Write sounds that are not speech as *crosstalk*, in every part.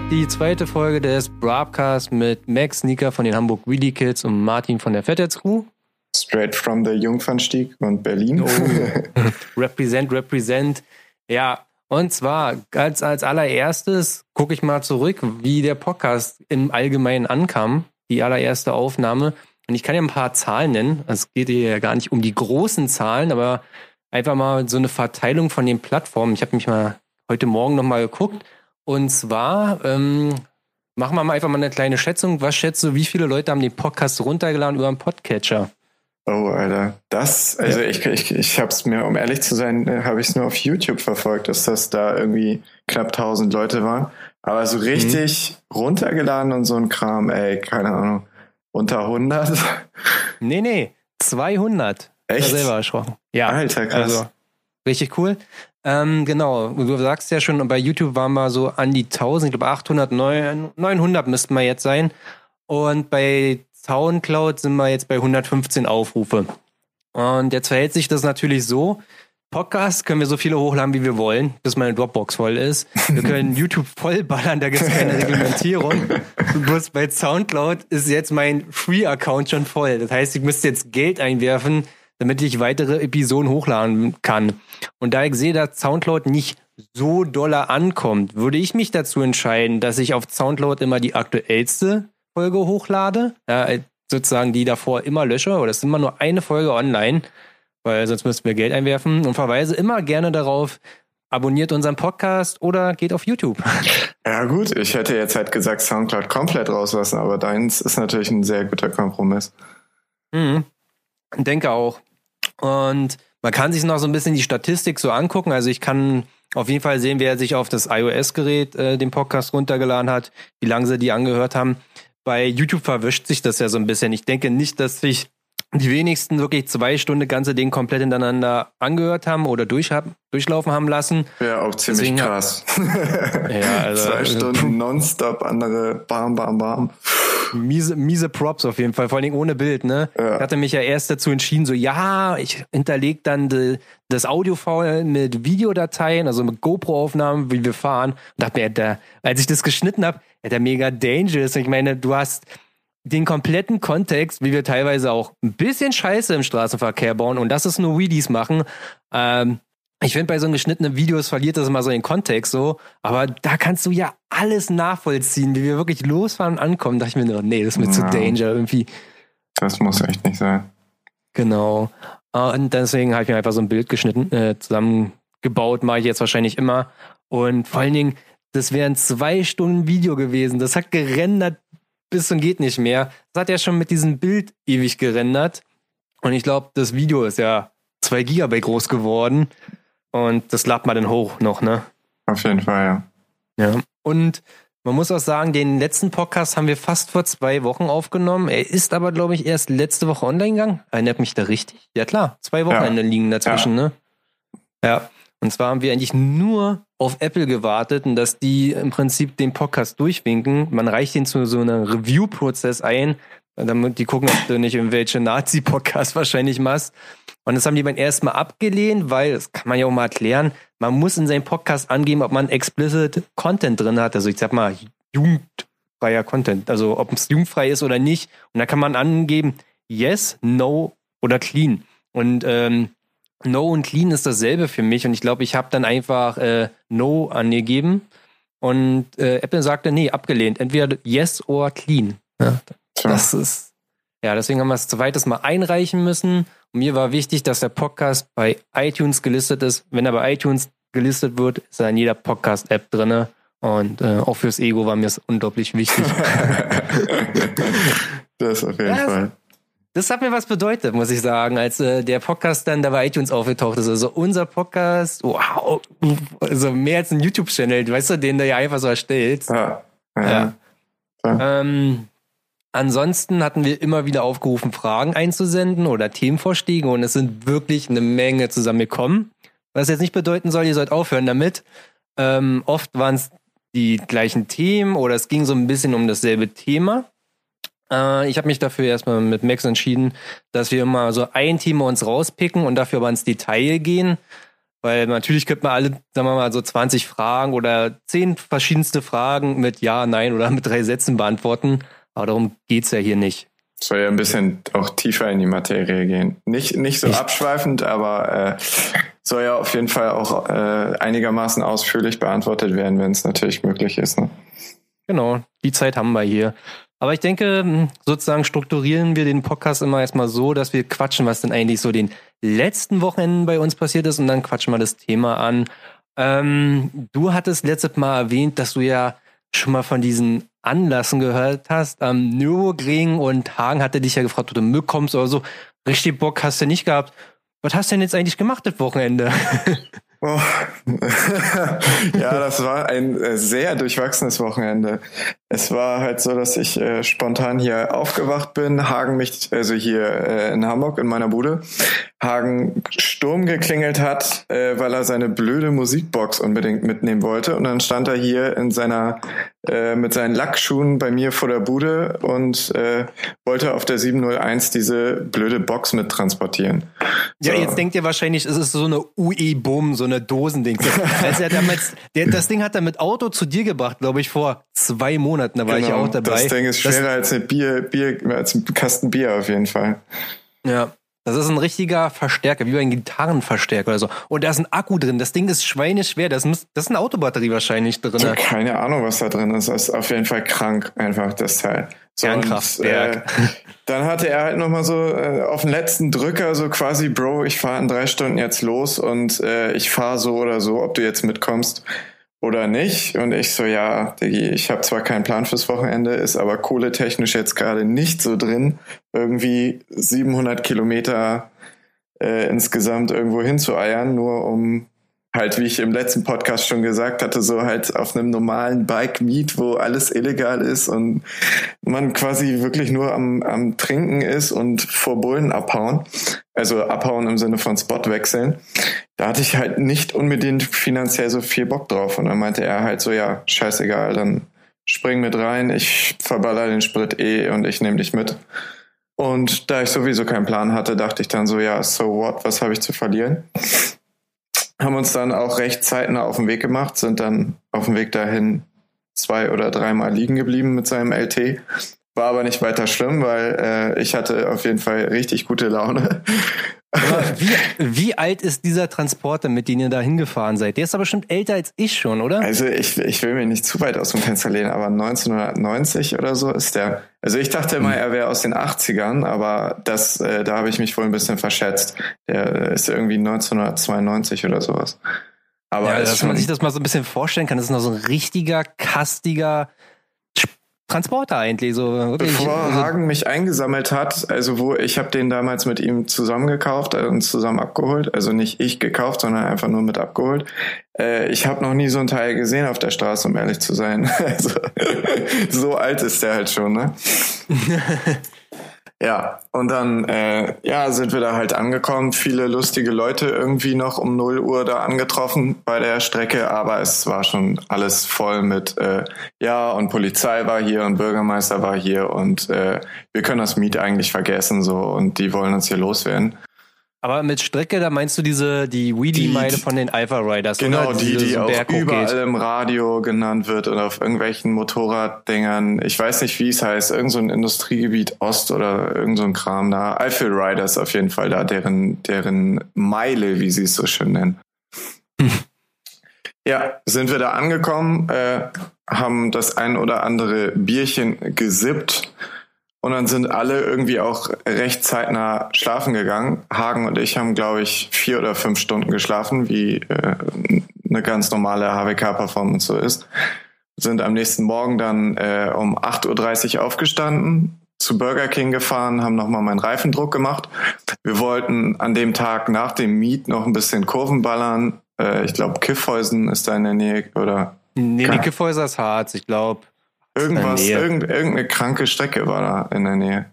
hört die zweite Folge des Broadcast mit Max Sneaker von den Hamburg Wheelie Kids und Martin von der Fatheads Crew. Straight from the Jungfernstieg und Berlin. Oh. *laughs* represent, represent. Ja, und zwar als, als allererstes gucke ich mal zurück, wie der Podcast im Allgemeinen ankam, die allererste Aufnahme. Und ich kann ja ein paar Zahlen nennen. Es geht hier ja gar nicht um die großen Zahlen, aber einfach mal so eine Verteilung von den Plattformen. Ich habe mich mal heute Morgen nochmal geguckt. Und zwar ähm, machen wir mal einfach mal eine kleine Schätzung. Was schätzt du, wie viele Leute haben den Podcast runtergeladen über einen Podcatcher? Oh, Alter. Das, also ja. ich, ich, ich habe es mir, um ehrlich zu sein, äh, habe ich es nur auf YouTube verfolgt, dass das da irgendwie knapp 1000 Leute waren. Aber so richtig mhm. runtergeladen und so ein Kram, ey, keine Ahnung. Unter 100? Nee, nee, 200. Echt? Ich selber erschrocken. Ja. Alter, krass. Also, richtig cool. Ähm, genau, du sagst ja schon, bei YouTube waren wir so an die 1000, ich glaube 800, 900 müssten wir jetzt sein. Und bei Soundcloud sind wir jetzt bei 115 Aufrufe. Und jetzt verhält sich das natürlich so. Podcast können wir so viele hochladen, wie wir wollen, bis meine Dropbox voll ist. Wir können *laughs* YouTube vollballern, da gibt es keine Reglementierung. Bloß bei Soundcloud ist jetzt mein Free-Account schon voll. Das heißt, ich müsste jetzt Geld einwerfen, damit ich weitere Episoden hochladen kann. Und da ich sehe, dass Soundcloud nicht so doller ankommt, würde ich mich dazu entscheiden, dass ich auf Soundcloud immer die aktuellste Folge hochlade, ja, sozusagen die davor immer lösche oder es ist immer nur eine Folge online, weil sonst müssten wir Geld einwerfen und verweise immer gerne darauf, abonniert unseren Podcast oder geht auf YouTube. *laughs* Ja gut, ich hätte jetzt halt gesagt Soundcloud komplett rauslassen, aber deins ist natürlich ein sehr guter Kompromiss. Mhm. Denke auch. Und man kann sich noch so ein bisschen die Statistik so angucken. Also ich kann auf jeden Fall sehen, wer sich auf das iOS-Gerät äh, den Podcast runtergeladen hat, wie lange sie die angehört haben bei YouTube verwischt sich das ja so ein bisschen. Ich denke nicht, dass sich die wenigsten wirklich zwei Stunden ganze Ding komplett hintereinander angehört haben oder durch, durchlaufen haben lassen. Ja, auch ziemlich Deswegen krass. *laughs* ja, also, zwei Stunden nonstop, andere bam, bam, bam. Miese, miese Props auf jeden Fall, vor allen Dingen ohne Bild, ne? Ja. Ich hatte mich ja erst dazu entschieden, so, ja, ich hinterlege dann de, das Audiofile mit Videodateien, also mit GoPro-Aufnahmen, wie wir fahren. Und dachte mir, da, als ich das geschnitten habe, der mega dangerous. Ich meine, du hast den kompletten Kontext, wie wir teilweise auch ein bisschen Scheiße im Straßenverkehr bauen und das ist nur Weedies machen. Ähm, ich finde, bei so geschnittenen Videos verliert das immer so den Kontext so, aber da kannst du ja alles nachvollziehen, wie wir wirklich losfahren und ankommen. Da dachte ich mir nur, nee, das ist mir ja. zu danger irgendwie. Das muss echt nicht sein. Genau. Und deswegen habe ich mir einfach so ein Bild geschnitten, äh, zusammengebaut, mache ich jetzt wahrscheinlich immer. Und vor allen Dingen, das wären zwei Stunden Video gewesen. Das hat gerendert bis und geht nicht mehr. Das hat ja schon mit diesem Bild ewig gerendert. Und ich glaube, das Video ist ja zwei Gigabyte groß geworden. Und das ladet man dann hoch noch, ne? Auf jeden Fall, ja. Ja. Und man muss auch sagen, den letzten Podcast haben wir fast vor zwei Wochen aufgenommen. Er ist aber, glaube ich, erst letzte Woche online gegangen. Erinnert mich da richtig? Ja, klar. Zwei Wochenende ja. liegen dazwischen, ja. ne? Ja. Und zwar haben wir eigentlich nur auf Apple gewartet und dass die im Prinzip den Podcast durchwinken. Man reicht ihn zu so einem Review-Prozess ein, damit die gucken, ob du nicht irgendwelche Nazi-Podcasts wahrscheinlich machst. Und das haben die beim ersten Mal abgelehnt, weil, das kann man ja auch mal erklären, man muss in seinem Podcast angeben, ob man explicit Content drin hat. Also ich sag mal, jugendfreier Content. Also ob es jugendfrei ist oder nicht. Und da kann man angeben, yes, no oder clean. Und ähm, No und Clean ist dasselbe für mich und ich glaube, ich habe dann einfach äh, No angegeben und äh, Apple sagte, nee, abgelehnt. Entweder Yes oder Clean. Ja, das ist, ja, deswegen haben wir es zweites Mal einreichen müssen. Und mir war wichtig, dass der Podcast bei iTunes gelistet ist. Wenn er bei iTunes gelistet wird, ist er in jeder Podcast-App drinne. Und äh, auch fürs Ego war mir es unglaublich wichtig. *laughs* das auf jeden ja, Fall das hat mir was bedeutet, muss ich sagen, als äh, der Podcast dann da bei iTunes aufgetaucht ist. Also unser Podcast, wow, also mehr als ein YouTube-Channel, weißt du, den du ja einfach so erstellst. Ja. ja. ja. Ähm, ansonsten hatten wir immer wieder aufgerufen, Fragen einzusenden oder Themenvorschläge und es sind wirklich eine Menge zusammengekommen. Was jetzt nicht bedeuten soll, ihr sollt aufhören damit. Ähm, oft waren es die gleichen Themen oder es ging so ein bisschen um dasselbe Thema. Äh, ich habe mich dafür erstmal mit Max entschieden, dass wir immer so ein Thema uns rauspicken und dafür aber ins Detail gehen. Weil natürlich könnte man alle, sagen wir mal, so 20 Fragen oder 10 verschiedenste Fragen mit Ja, Nein oder mit drei Sätzen beantworten. Aber darum geht's ja hier nicht. Soll ja ein bisschen auch tiefer in die Materie gehen. Nicht, nicht so abschweifend, aber äh, soll ja auf jeden Fall auch äh, einigermaßen ausführlich beantwortet werden, wenn es natürlich möglich ist. Ne? Genau, die Zeit haben wir hier. Aber ich denke, hm, sozusagen strukturieren wir den Podcast immer erstmal so, dass wir quatschen, was denn eigentlich so den letzten Wochenenden bei uns passiert ist und dann quatschen wir das Thema an. Ähm, du hattest letztes Mal erwähnt, dass du ja schon mal von diesen Anlassen gehört hast. Am Nürburgring und Hagen hatte dich ja gefragt, ob du mitkommst oder so. Richtig Bock hast du nicht gehabt. Was hast du denn jetzt eigentlich gemacht das Wochenende? *laughs* Oh. *laughs* ja, das war ein äh, sehr durchwachsenes Wochenende. Es war halt so, dass ich äh, spontan hier aufgewacht bin, Hagen mich, also hier äh, in Hamburg in meiner Bude, Hagen Sturm geklingelt hat, äh, weil er seine blöde Musikbox unbedingt mitnehmen wollte. Und dann stand er hier in seiner, äh, mit seinen Lackschuhen bei mir vor der Bude und äh, wollte auf der 701 diese blöde Box mittransportieren. So. Ja, jetzt denkt ihr wahrscheinlich, es ist so eine UE-Boom, so eine Dosending. also er damals, der, das Ding hat er mit Auto zu dir gebracht, glaube ich, vor zwei Monaten. Da war genau, ich auch dabei. Das Ding ist schwerer das, als, eine Bier, Bier, als ein Kasten Bier auf jeden Fall. Ja, das ist ein richtiger Verstärker, wie ein Gitarrenverstärker oder so. Und da ist ein Akku drin. Das Ding ist schweineschwer. Das, muss, das ist eine Autobatterie wahrscheinlich drin. Ja, keine Ahnung, was da drin ist. Das ist auf jeden Fall krank, einfach das Teil. So, Kernkraftwerk. Und, äh, dann hatte er halt nochmal so äh, auf den letzten Drücker so quasi, Bro, ich fahre in drei Stunden jetzt los und äh, ich fahre so oder so, ob du jetzt mitkommst oder nicht. Und ich so, ja, Diggi, ich habe zwar keinen Plan fürs Wochenende, ist aber kohletechnisch jetzt gerade nicht so drin, irgendwie 700 Kilometer äh, insgesamt irgendwo hinzueiern, nur um halt, wie ich im letzten Podcast schon gesagt hatte, so halt auf einem normalen Bike-Meet, wo alles illegal ist und man quasi wirklich nur am, am Trinken ist und vor Bullen abhauen. Also abhauen im Sinne von Spot wechseln. Da hatte ich halt nicht unbedingt finanziell so viel Bock drauf. Und dann meinte er halt so, ja, scheißegal, dann spring mit rein, ich verballer den Sprit eh und ich nehme dich mit. Und da ich sowieso keinen Plan hatte, dachte ich dann so, ja, so what, was habe ich zu verlieren? haben uns dann auch recht zeitnah auf den Weg gemacht, sind dann auf dem Weg dahin zwei oder dreimal liegen geblieben mit seinem LT. War aber nicht weiter schlimm, weil äh, ich hatte auf jeden Fall richtig gute Laune. Wie, wie alt ist dieser Transporter, mit dem ihr da hingefahren seid? Der ist aber bestimmt älter als ich schon, oder? Also ich, ich will mir nicht zu weit aus dem Fenster lehnen, aber 1990 oder so ist der. Also ich dachte immer, er wäre aus den 80ern, aber das, äh, da habe ich mich wohl ein bisschen verschätzt. Der ist irgendwie 1992 oder sowas. Aber ja, dass man sich das mal so ein bisschen vorstellen kann, das ist noch so ein richtiger, kastiger Transporter eigentlich so wirklich. Bevor also Hagen mich eingesammelt hat, also wo ich habe den damals mit ihm zusammen gekauft äh, und zusammen abgeholt, also nicht ich gekauft, sondern einfach nur mit abgeholt. Äh, ich habe noch nie so ein Teil gesehen auf der Straße, um ehrlich zu sein. *laughs* Also *laughs* so alt ist der halt schon, ne? *laughs* Ja, und dann äh, ja, sind wir da halt angekommen. Viele lustige Leute irgendwie noch um 0 Uhr da angetroffen bei der Strecke, aber es war schon alles voll mit äh, ja und Polizei war hier und Bürgermeister war hier und äh, wir können das Miet eigentlich vergessen so und die wollen uns hier loswerden. Aber mit Strecke, da meinst du diese, die Wheelie-Meile von den Alpha Riders, Genau, die, die, die auch überall geht. im Radio genannt wird oder auf irgendwelchen Motorraddingern. Ich weiß nicht, wie es heißt. Irgend so ein Industriegebiet Ost oder irgend so ein Kram da. Eifel Riders auf jeden Fall da, deren, deren Meile, wie sie es so schön nennen. *laughs* Ja, sind wir da angekommen, äh, haben das ein oder andere Bierchen gesippt und dann sind alle irgendwie auch recht zeitnah schlafen gegangen. Hagen und ich haben, glaube ich, vier oder fünf Stunden geschlafen, wie äh, eine ganz normale HWK-Performance so ist. Sind am nächsten Morgen dann äh, um 8.30 Uhr aufgestanden, zu Burger King gefahren, haben nochmal meinen Reifendruck gemacht. Wir wollten an dem Tag nach dem Meet noch ein bisschen Kurven ballern. Äh, ich glaube, Kiffhäusen ist da in der Nähe, oder? Nee, Kiffhäuser ist Harz, ich glaube. Irgendwas, irgend, irgendeine kranke Strecke war da in der Nähe.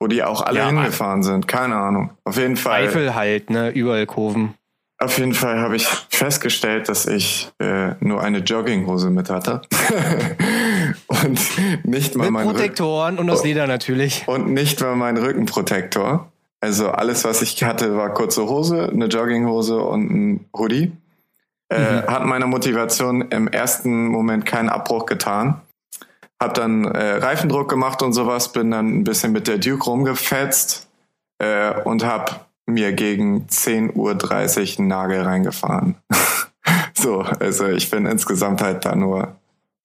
Wo die auch alle ja, hingefahren sind. Keine Ahnung. Auf jeden Fall. Eifel halt, ne? Überall Kurven. Auf jeden Fall habe ich festgestellt, dass ich äh, nur eine Jogginghose mit hatte. *laughs* und nicht mal mit mein Protektoren Rück und aus Leder natürlich. Und nicht mal mein Rückenprotektor. Also alles, was ich hatte, war kurze Hose, eine Jogginghose und ein Hoodie. Äh, mhm. Hat meiner Motivation im ersten Moment keinen Abbruch getan. Hab dann äh, Reifendruck gemacht und sowas, bin dann ein bisschen mit der Duke rumgefetzt äh, und hab mir gegen 10.30 Uhr einen Nagel reingefahren. *laughs* so, also ich bin insgesamt halt da nur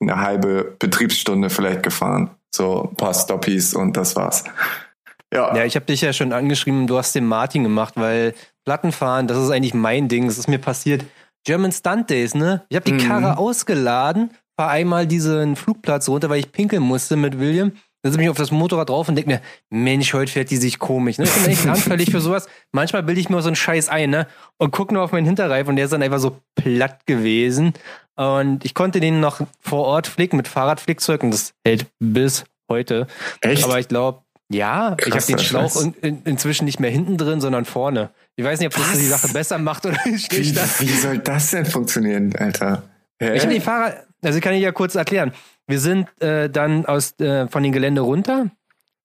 eine halbe Betriebsstunde vielleicht gefahren. So ein paar Stoppies und das war's. Ja, ja ich habe dich ja schon angeschrieben, du hast den Martin gemacht, weil Plattenfahren, das ist eigentlich mein Ding. Das ist mir passiert. German Stunt Days, ne? Ich habe die mhm. Karre ausgeladen, fahr einmal diesen Flugplatz runter, weil ich pinkeln musste mit William. Dann setze ich mich auf das Motorrad drauf und denke mir, Mensch, heute fährt die sich komisch. Ne? Ich bin echt anfällig für sowas. Manchmal bilde ich mir so einen Scheiß ein, ne? Und gucke nur auf meinen Hinterreif und der ist dann einfach so platt gewesen. Und ich konnte den noch vor Ort flicken mit Fahrradflickzeug und das hält bis heute. Echt? Aber ich glaube, ja, Krass, ich habe den Schlauch in, in, inzwischen nicht mehr hinten drin, sondern vorne. Ich weiß nicht, ob das Was? die Sache besser macht oder *laughs* schlechter. Wie, wie soll das denn funktionieren, Alter? Hä? Ich habe die Fahrrad, also kann ich ja kurz erklären. Wir sind äh, dann aus äh, von dem Gelände runter.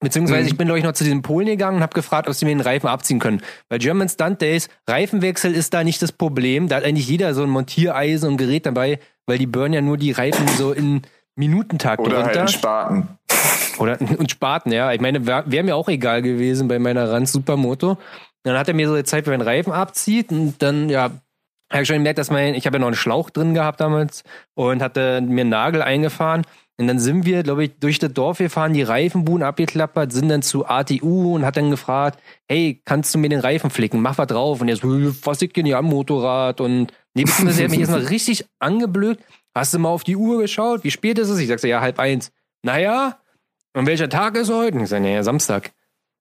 Beziehungsweise mhm. ich bin, glaube ich, noch zu diesem Polen gegangen und habe gefragt, ob sie mir den Reifen abziehen können. Bei German Stunt Days, Reifenwechsel ist da nicht das Problem. Da hat eigentlich jeder so ein Montiereisen und Gerät dabei, weil die burnen ja nur die Reifen so in Minutentakt Oder runter. Halt in Spaten. Oder und Spaten, ja. Ich meine, wäre wär mir auch egal gewesen bei meiner Rand Supermoto. Dann hat er mir so die Zeit, wenn er den Reifen abzieht und dann, ja, habe ich schon gemerkt, dass mein, ich habe ja noch einen Schlauch drin gehabt damals und hatte mir einen Nagel eingefahren. Und dann sind wir, glaube ich, durch das Dorf gefahren, die Reifenbuhen abgeklappert, sind dann zu ATU und hat dann gefragt, hey, kannst du mir den Reifen flicken? Mach was drauf. Und jetzt, was ich denn hier am Motorrad? Und nee, beziehungsweise er hat mich erstmal richtig angeblökt. Hast du mal auf die Uhr geschaut? Wie spät ist es? Ich sagte, ja, halb eins. Naja, und welcher Tag ist heute? Ich sage, naja, Samstag.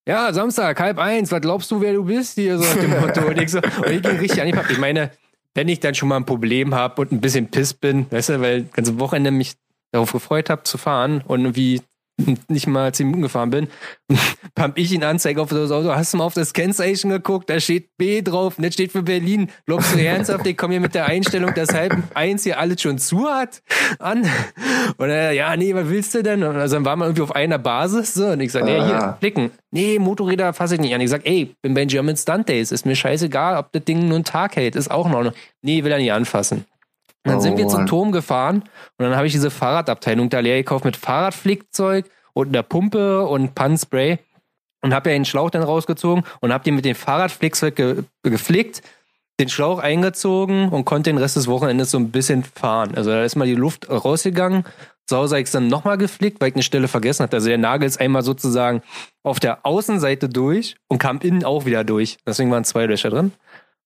Ja, Samstag, halb eins. Was glaubst du, wer du bist? Hier so dem Motto. Und ich, so, und ich ging richtig an Ich meine, wenn ich dann schon mal ein Problem habe und ein bisschen piss bin, weißt du, weil das ganze Wochenende mich darauf gefreut habe zu fahren und irgendwie *laughs* nicht mal zehn Minuten gefahren bin, *laughs* pump ich ihn Anzeige auf das Auto. Hast du mal auf das Kennzeichen geguckt? Da steht B drauf und das steht für Berlin. Glaubst du ernsthaft, ich komme hier mit der Einstellung, dass halb eins hier alles schon zu hat an? Und er, ja, nee, was willst du denn? Also dann waren wir irgendwie auf einer Basis so und ich sag, nee, hier, klicken. Nee, Motorräder fasse ich nicht an. Ich sag, ey, bin bei German Stunt Days, ist mir scheißegal, ob das Ding nur einen Tag hält, ist auch noch. Nee, will er nicht anfassen. Und dann oh, sind wir zum Turm gefahren und dann habe ich diese Fahrradabteilung da leer gekauft mit Fahrradflickzeug und einer Pumpe und Pannspray und habe ja den Schlauch dann rausgezogen und habe den mit dem Fahrradflickzeug ge geflickt, den Schlauch eingezogen und konnte den Rest des Wochenendes so ein bisschen fahren. Also da ist mal die Luft rausgegangen. Zu Hause habe ich es dann nochmal geflickt, weil ich eine Stelle vergessen hatte. Also der Nagel ist einmal sozusagen auf der Außenseite durch und kam innen auch wieder durch. Deswegen waren zwei Löcher drin.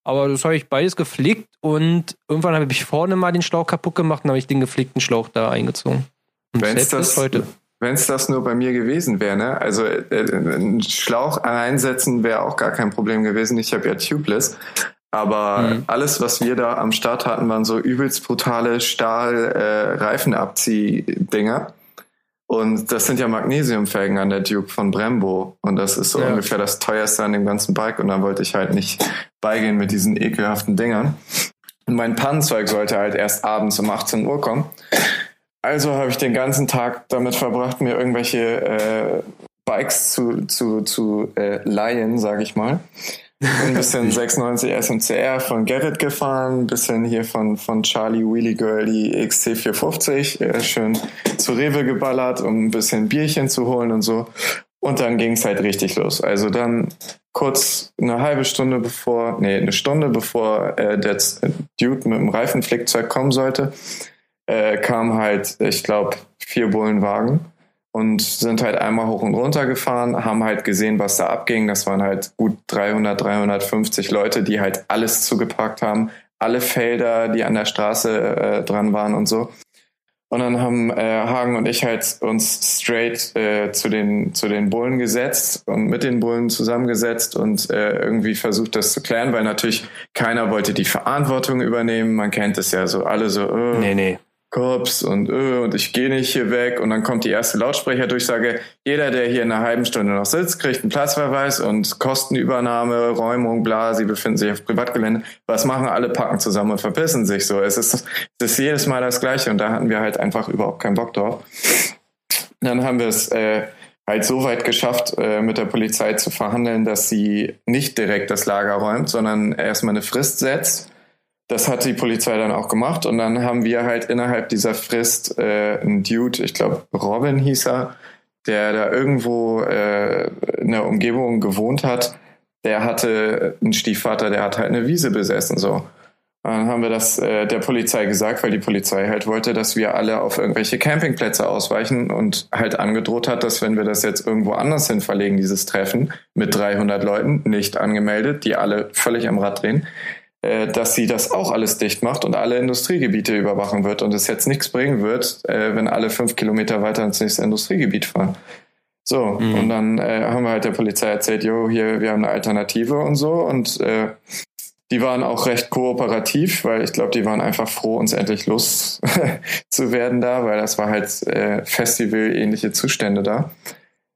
Aber das habe ich beides geflickt und irgendwann habe ich vorne mal den Schlauch kaputt gemacht und habe ich den geflickten Schlauch da eingezogen. Wenn es das heute. Das nur bei mir gewesen wäre, ne? Also äh, äh, einen Schlauch einsetzen wäre auch gar kein Problem gewesen. Ich habe ja Tubeless. Aber mhm. alles, was wir da am Start hatten, waren so übelst brutale Stahl-Reifenabzieh-Dinger. Äh, und das sind ja Magnesiumfelgen an der Duke von Brembo. Und das ist so ja. ungefähr das teuerste an dem ganzen Bike. Und dann wollte ich halt nicht beigehen mit diesen ekelhaften Dingern. Und mein Pannenzeug sollte halt erst abends um 18 Uhr kommen. Also habe ich den ganzen Tag damit verbracht, mir irgendwelche äh, Bikes zu, zu, zu äh, leihen, sage ich mal. Ein bisschen *laughs* 96 SMCR von Gerrit gefahren, ein bisschen hier von, von Charlie Wheelie Girl die XC450, äh, schön zu Rewe geballert, um ein bisschen Bierchen zu holen und so. Und dann ging es halt richtig los. Also dann kurz eine halbe Stunde bevor, nee, eine Stunde bevor äh, der Dude mit dem Reifenflickzeug kommen sollte, äh, kam halt, ich glaube, vier Bullenwagen und sind halt einmal hoch und runter gefahren, haben halt gesehen, was da abging. Das waren halt gut 300, 350 Leute, die halt alles zugepackt haben, alle Felder, die an der Straße äh, dran waren und so. Und dann haben äh, Hagen und ich halt uns straight äh, zu den zu den Bullen gesetzt und mit den Bullen zusammengesetzt und äh, irgendwie versucht, das zu klären, weil natürlich keiner wollte die Verantwortung übernehmen. Man kennt es ja so alle so. Oh, nee, nee. Kops und öh, und ich gehe nicht hier weg und dann kommt die erste Lautsprecherdurchsage, jeder, der hier in einer halben Stunde noch sitzt, kriegt einen Platzverweis und Kostenübernahme, Räumung, bla, sie befinden sich auf Privatgelände. Was machen alle? Packen zusammen und verpissen sich so. Es ist, es ist jedes Mal das Gleiche und da hatten wir halt einfach überhaupt keinen Bock drauf. Dann haben wir es äh, halt so weit geschafft, äh, mit der Polizei zu verhandeln, dass sie nicht direkt das Lager räumt, sondern erstmal eine Frist setzt. Das hat die Polizei dann auch gemacht und dann haben wir halt innerhalb dieser Frist äh, einen Dude, ich glaube Robin hieß er, der da irgendwo äh, in der Umgebung gewohnt hat, der hatte einen Stiefvater, der hat halt eine Wiese besessen so. Dann haben wir das äh, der Polizei gesagt, weil die Polizei halt wollte, dass wir alle auf irgendwelche Campingplätze ausweichen und halt angedroht hat, dass wenn wir das jetzt irgendwo anders hin verlegen, dieses Treffen mit 300 Leuten, nicht angemeldet, die alle völlig am Rad drehen, dass sie das auch alles dicht macht und alle Industriegebiete überwachen wird und es jetzt nichts bringen wird, äh, wenn alle fünf Kilometer weiter ins nächste Industriegebiet fahren. So, mhm. und dann äh, haben wir halt der Polizei erzählt, jo, hier, wir haben eine Alternative und so. Und äh, die waren auch recht kooperativ, weil ich glaube, die waren einfach froh, uns endlich los *laughs* zu werden da, weil das war halt äh, Festival-ähnliche Zustände da.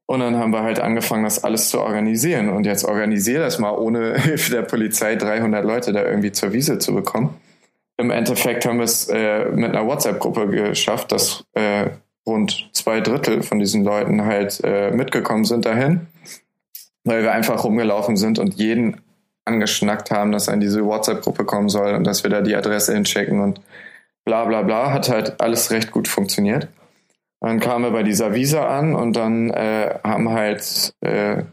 Und dann haben wir halt angefangen, das alles zu organisieren. Und jetzt organisiere das mal, ohne *laughs* Hilfe der Polizei 300 Leute da irgendwie zur Wiese zu bekommen. Im Endeffekt haben wir es äh, mit einer WhatsApp-Gruppe geschafft, dass äh, rund zwei Drittel von diesen Leuten halt äh, mitgekommen sind dahin, weil wir einfach rumgelaufen sind und jeden angeschnackt haben, dass er in diese WhatsApp-Gruppe kommen soll und dass wir da die Adresse hinschicken und bla bla bla. Hat halt alles recht gut funktioniert. Dann kamen wir bei dieser Visa an und dann äh, haben halt äh,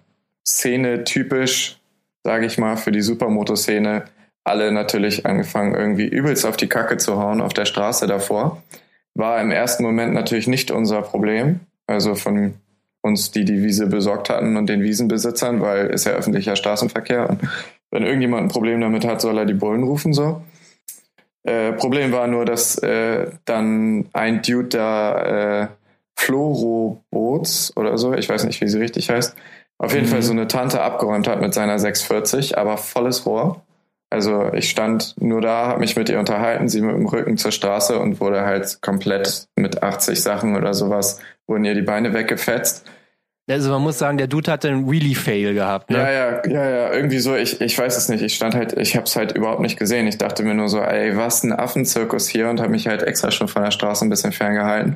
Szene typisch, sage ich mal, für die Supermoto-Szene alle natürlich angefangen, irgendwie übelst auf die Kacke zu hauen auf der Straße davor. War im ersten Moment natürlich nicht unser Problem. Also von uns, die die Wiese besorgt hatten und den Wiesenbesitzern, weil ist ja öffentlicher Straßenverkehr und wenn irgendjemand ein Problem damit hat, soll er die Bullen rufen so. Äh, Problem war nur, dass äh, dann ein Dude da äh, Florobots oder so, ich weiß nicht, wie sie richtig heißt, auf jeden mhm. Fall so eine Tante abgeräumt hat mit seiner 640, aber volles Rohr. Also ich stand nur da, habe mich mit ihr unterhalten, sie mit dem Rücken zur Straße und wurde halt komplett mit 80 Sachen oder sowas, wurden ihr die Beine weggefetzt. Also man muss sagen, der Dude hatte einen really Fail gehabt, ne? Ja, ja, ja, ja, irgendwie so, ich, ich weiß es nicht. Ich stand halt, ich habe es halt überhaupt nicht gesehen. Ich dachte mir nur so, ey, was ein Affenzirkus hier und habe mich halt extra schon von der Straße ein bisschen ferngehalten,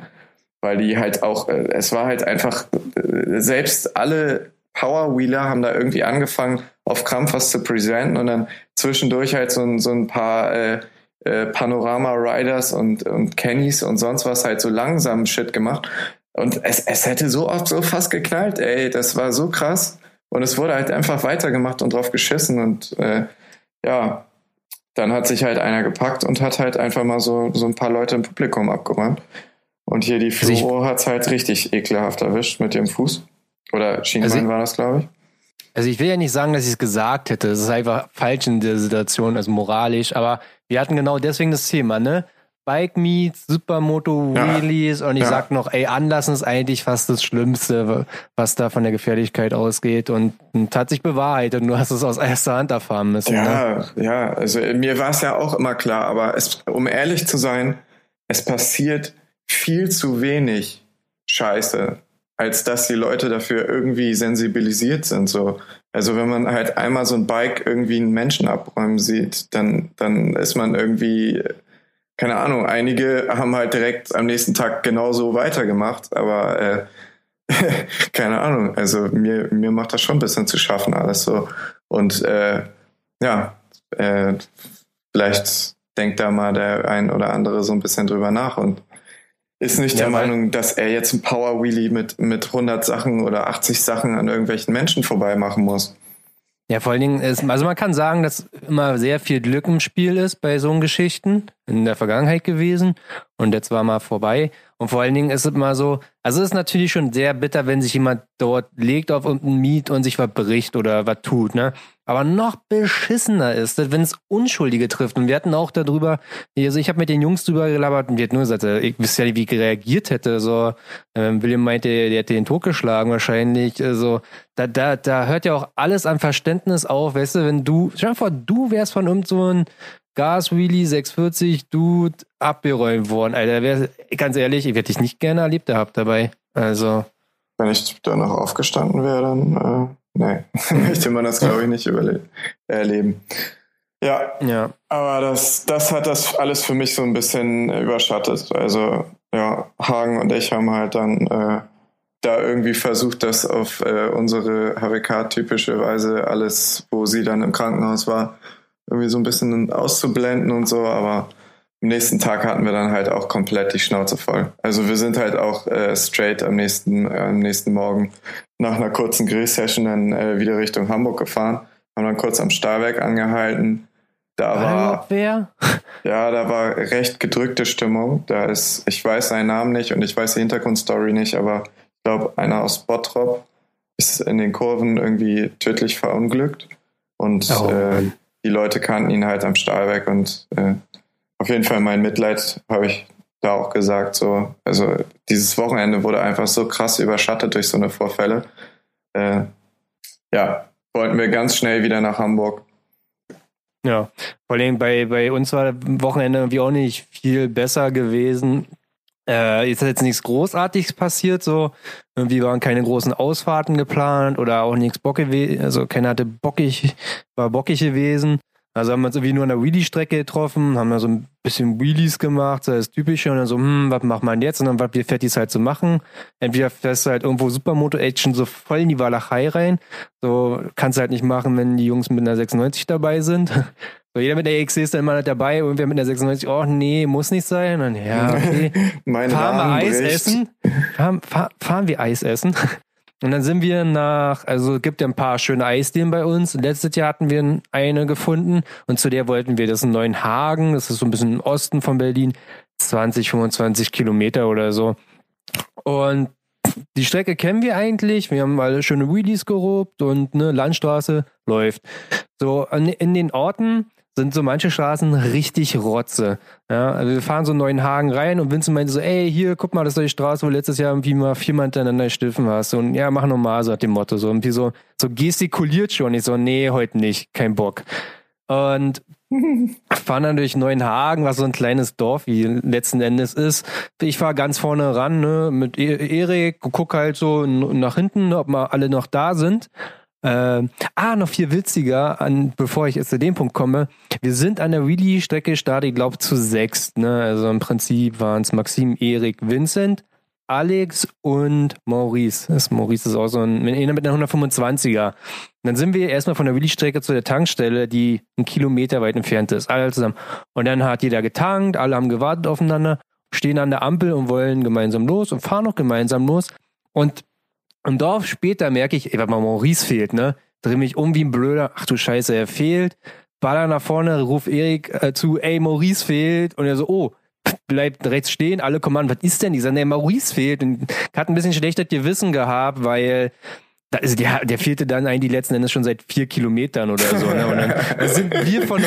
weil die halt auch, äh, es war halt einfach, äh, selbst alle Powerwheeler haben da irgendwie angefangen, auf Krampf was zu präsentieren und dann zwischendurch halt so, ein so ein paar äh, äh, Panorama-Riders und, und Kennys und sonst was halt so langsam Shit gemacht. Und es, es hätte so oft so fast geknallt, ey, das war so krass. Und es wurde halt einfach weitergemacht und drauf geschissen und äh, ja, dann hat sich halt einer gepackt und hat halt einfach mal so, so ein paar Leute im Publikum abgeräumt. Und hier die also Floro hat es halt richtig ekelhaft erwischt mit ihrem Fuß. Oder Schienbein also war das, glaube ich. Also ich will ja nicht sagen, dass ich es gesagt hätte. Das ist einfach falsch in der Situation, also moralisch. Aber wir hatten genau deswegen das Thema, ne? Bike Meets, Supermoto Wheelies ja. und ich ja. sag noch, ey, Anlassen ist eigentlich fast das Schlimmste, was da von der Gefährlichkeit ausgeht und, und hat sich bewahrheitet und du hast es aus erster Hand erfahren müssen. Ja, ne? ja, also mir war es ja auch immer klar, aber es, um ehrlich zu sein, es passiert viel zu wenig Scheiße, als dass die Leute dafür irgendwie sensibilisiert sind, so. Also wenn man halt einmal so ein Bike irgendwie einen Menschen abräumen sieht, dann, dann ist man irgendwie keine Ahnung, einige haben halt direkt am nächsten Tag genauso weitergemacht, aber äh, *laughs* keine Ahnung, also mir, mir macht das schon ein bisschen zu schaffen alles so. Und äh, ja, äh, vielleicht denkt da mal der ein oder andere so ein bisschen drüber nach und ist nicht ja, der Meinung, dass er jetzt ein Power Wheelie mit, mit 100 Sachen oder 80 Sachen an irgendwelchen Menschen vorbei machen muss. Ja, vor allen Dingen ist, also man kann sagen, dass immer sehr viel Glück im Spiel ist bei so Geschichten in der Vergangenheit gewesen und jetzt war mal vorbei. Und vor allen Dingen ist es immer so, also es ist natürlich schon sehr bitter, wenn sich jemand dort legt auf irgendein Miet und sich was bericht oder was tut, ne? Aber noch beschissener ist wenn es Unschuldige trifft. Und wir hatten auch darüber, also ich habe mit den Jungs drüber gelabert und wir hatten nur gesagt, ich wüsste ja nicht, wie ich reagiert hätte. So, ähm, William meinte, der hätte den Tod geschlagen wahrscheinlich. Also, da, da, da hört ja auch alles an Verständnis auf, weißt du, wenn du, stell dir vor, du wärst von irgend so einem Gas Wheelie 640 Dude abgeräumt worden. Alter, wär, ganz ehrlich, ich hätte dich nicht gerne erlebt gehabt dabei. Also. Wenn ich da noch aufgestanden wäre, dann, äh, nee, *laughs* möchte man das, glaube ich, nicht erleben. Ja, ja. Aber das, das hat das alles für mich so ein bisschen überschattet. Also, ja, Hagen und ich haben halt dann äh, da irgendwie versucht, das auf äh, unsere HWK-typische Weise alles, wo sie dann im Krankenhaus war, irgendwie so ein bisschen auszublenden und so, aber am nächsten Tag hatten wir dann halt auch komplett die Schnauze voll. Also wir sind halt auch äh, straight am nächsten, äh, am nächsten Morgen nach einer kurzen Grill-Session dann äh, wieder Richtung Hamburg gefahren, haben dann kurz am Stahlwerk angehalten. Da war, wer? *laughs* Ja, da war recht gedrückte Stimmung. Da ist, ich weiß seinen Namen nicht und ich weiß die Hintergrundstory nicht, aber ich glaube, einer aus Bottrop ist in den Kurven irgendwie tödlich verunglückt. Und oh, äh, die Leute kannten ihn halt am Stahlwerk und äh, auf jeden Fall mein Mitleid habe ich da auch gesagt. So, also dieses Wochenende wurde einfach so krass überschattet durch so eine Vorfälle. Äh, ja, wollten wir ganz schnell wieder nach Hamburg. Ja, vor allem bei, bei uns war das Wochenende irgendwie auch nicht viel besser gewesen. Äh, ist jetzt nichts Großartiges passiert, so. Irgendwie waren keine großen Ausfahrten geplant oder auch nichts Bock gewesen, also keiner hatte bockig, war bockig gewesen. Also haben wir uns irgendwie nur an der Wheelie-Strecke getroffen, haben da so ein bisschen Wheelies gemacht, so das Typische, und dann so, hm, was macht man jetzt? Und dann, was wir Fettis halt so machen. Entweder fährst du halt irgendwo Supermoto-Action so voll in die Walachei rein. So kannst du halt nicht machen, wenn die Jungs mit einer 96 dabei sind. *laughs* So, jeder mit der XC ist dann immer nicht dabei, irgendwer mit der 96, oh nee, muss nicht sein. Und dann, ja, okay. *laughs* fahren wir Eis bricht. essen? Fahren, fahr, fahren wir Eis essen? Und dann sind wir nach, also es gibt ja ein paar schöne Eisdielen bei uns. Letztes Jahr hatten wir eine gefunden und zu der wollten wir, das ist in Neuenhagen, das ist so ein bisschen im Osten von Berlin, 20, 25 Kilometer oder so. Und die Strecke kennen wir eigentlich. Wir haben alle schöne Wheelies gerobt und eine Landstraße läuft. So, in den Orten sind so manche Straßen richtig Rotze. Ja, also wir fahren so einen neuen Hagen rein und Vincent meinte so, ey, hier, guck mal, das ist die Straße, wo letztes Jahr irgendwie mal viermal hintereinander Stiffen warst. Und ja, mach nochmal, so hat dem Motto. So irgendwie so, so gestikuliert schon. Ich so, nee, heute nicht, kein Bock. Und *laughs* fahren dann durch Neuenhagen, was so ein kleines Dorf wie letzten Endes ist. Ich fahr ganz vorne ran, ne, mit e-, Erik, guck halt so nach hinten, ob mal alle noch da sind. Äh, ah, noch viel witziger, an, bevor ich jetzt zu dem Punkt komme. Wir sind an der Wheelie-Strecke gestartet, ich glaube zu sechs. Ne? Also im Prinzip waren es Maxim, Erik, Vincent, Alex und Maurice. Das Maurice ist auch so ein, einer mit einer 125er. dann sind wir erstmal von der Wheelie-Strecke zu der Tankstelle, die einen Kilometer weit entfernt ist. Alle zusammen. Und dann hat jeder getankt, alle haben gewartet aufeinander, stehen an der Ampel und wollen gemeinsam los und fahren auch gemeinsam los. Und im Dorf später merke ich, ey, mal, Maurice fehlt, ne? Dreh mich um wie ein Blöder. Ach du Scheiße, er fehlt. Baller nach vorne, ruf Erik äh, zu, ey, Maurice fehlt. Und er so, oh, bleibt rechts stehen, alle kommen an, was ist denn dieser? Ne, Maurice fehlt. Und hat ein bisschen schlechtes Gewissen gehabt, weil also der, der fehlte dann eigentlich letzten Endes schon seit vier Kilometern oder so. Ne? Und dann, was sind wir von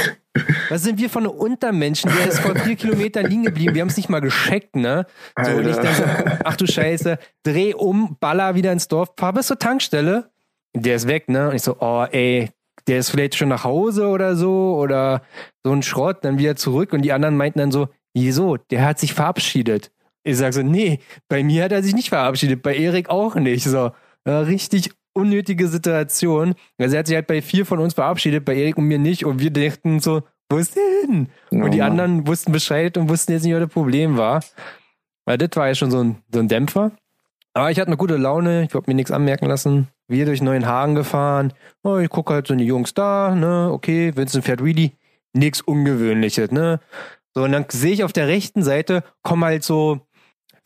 was sind wir von Untermenschen? Der ist vor vier Kilometern liegen geblieben. Wir haben es nicht mal gescheckt, ne? So, und ich dann so, ach du Scheiße, dreh um, baller wieder ins Dorf, fahr bis zur Tankstelle. Der ist weg, ne? Und ich so, oh ey, der ist vielleicht schon nach Hause oder so oder so ein Schrott, dann wieder zurück. Und die anderen meinten dann so, wieso? Der hat sich verabschiedet. Ich sag so, nee, bei mir hat er sich nicht verabschiedet, bei Erik auch nicht. So, ja, richtig unnötige Situation. Also er hat sich halt bei vier von uns verabschiedet, bei Erik und mir nicht. Und wir dachten so, wo ist der hin? Oh, und die Mann. anderen wussten Bescheid und wussten jetzt nicht, was das Problem war. Weil das war ja schon so ein, so ein Dämpfer. Aber ich hatte eine gute Laune, ich habe mir nichts anmerken lassen. Wir durch Neuenhagen gefahren. Oh, ich gucke halt so die Jungs da, ne, okay, Vincent fährt Reedy. Nichts Ungewöhnliches, ne. So, und dann sehe ich auf der rechten Seite, kommen halt so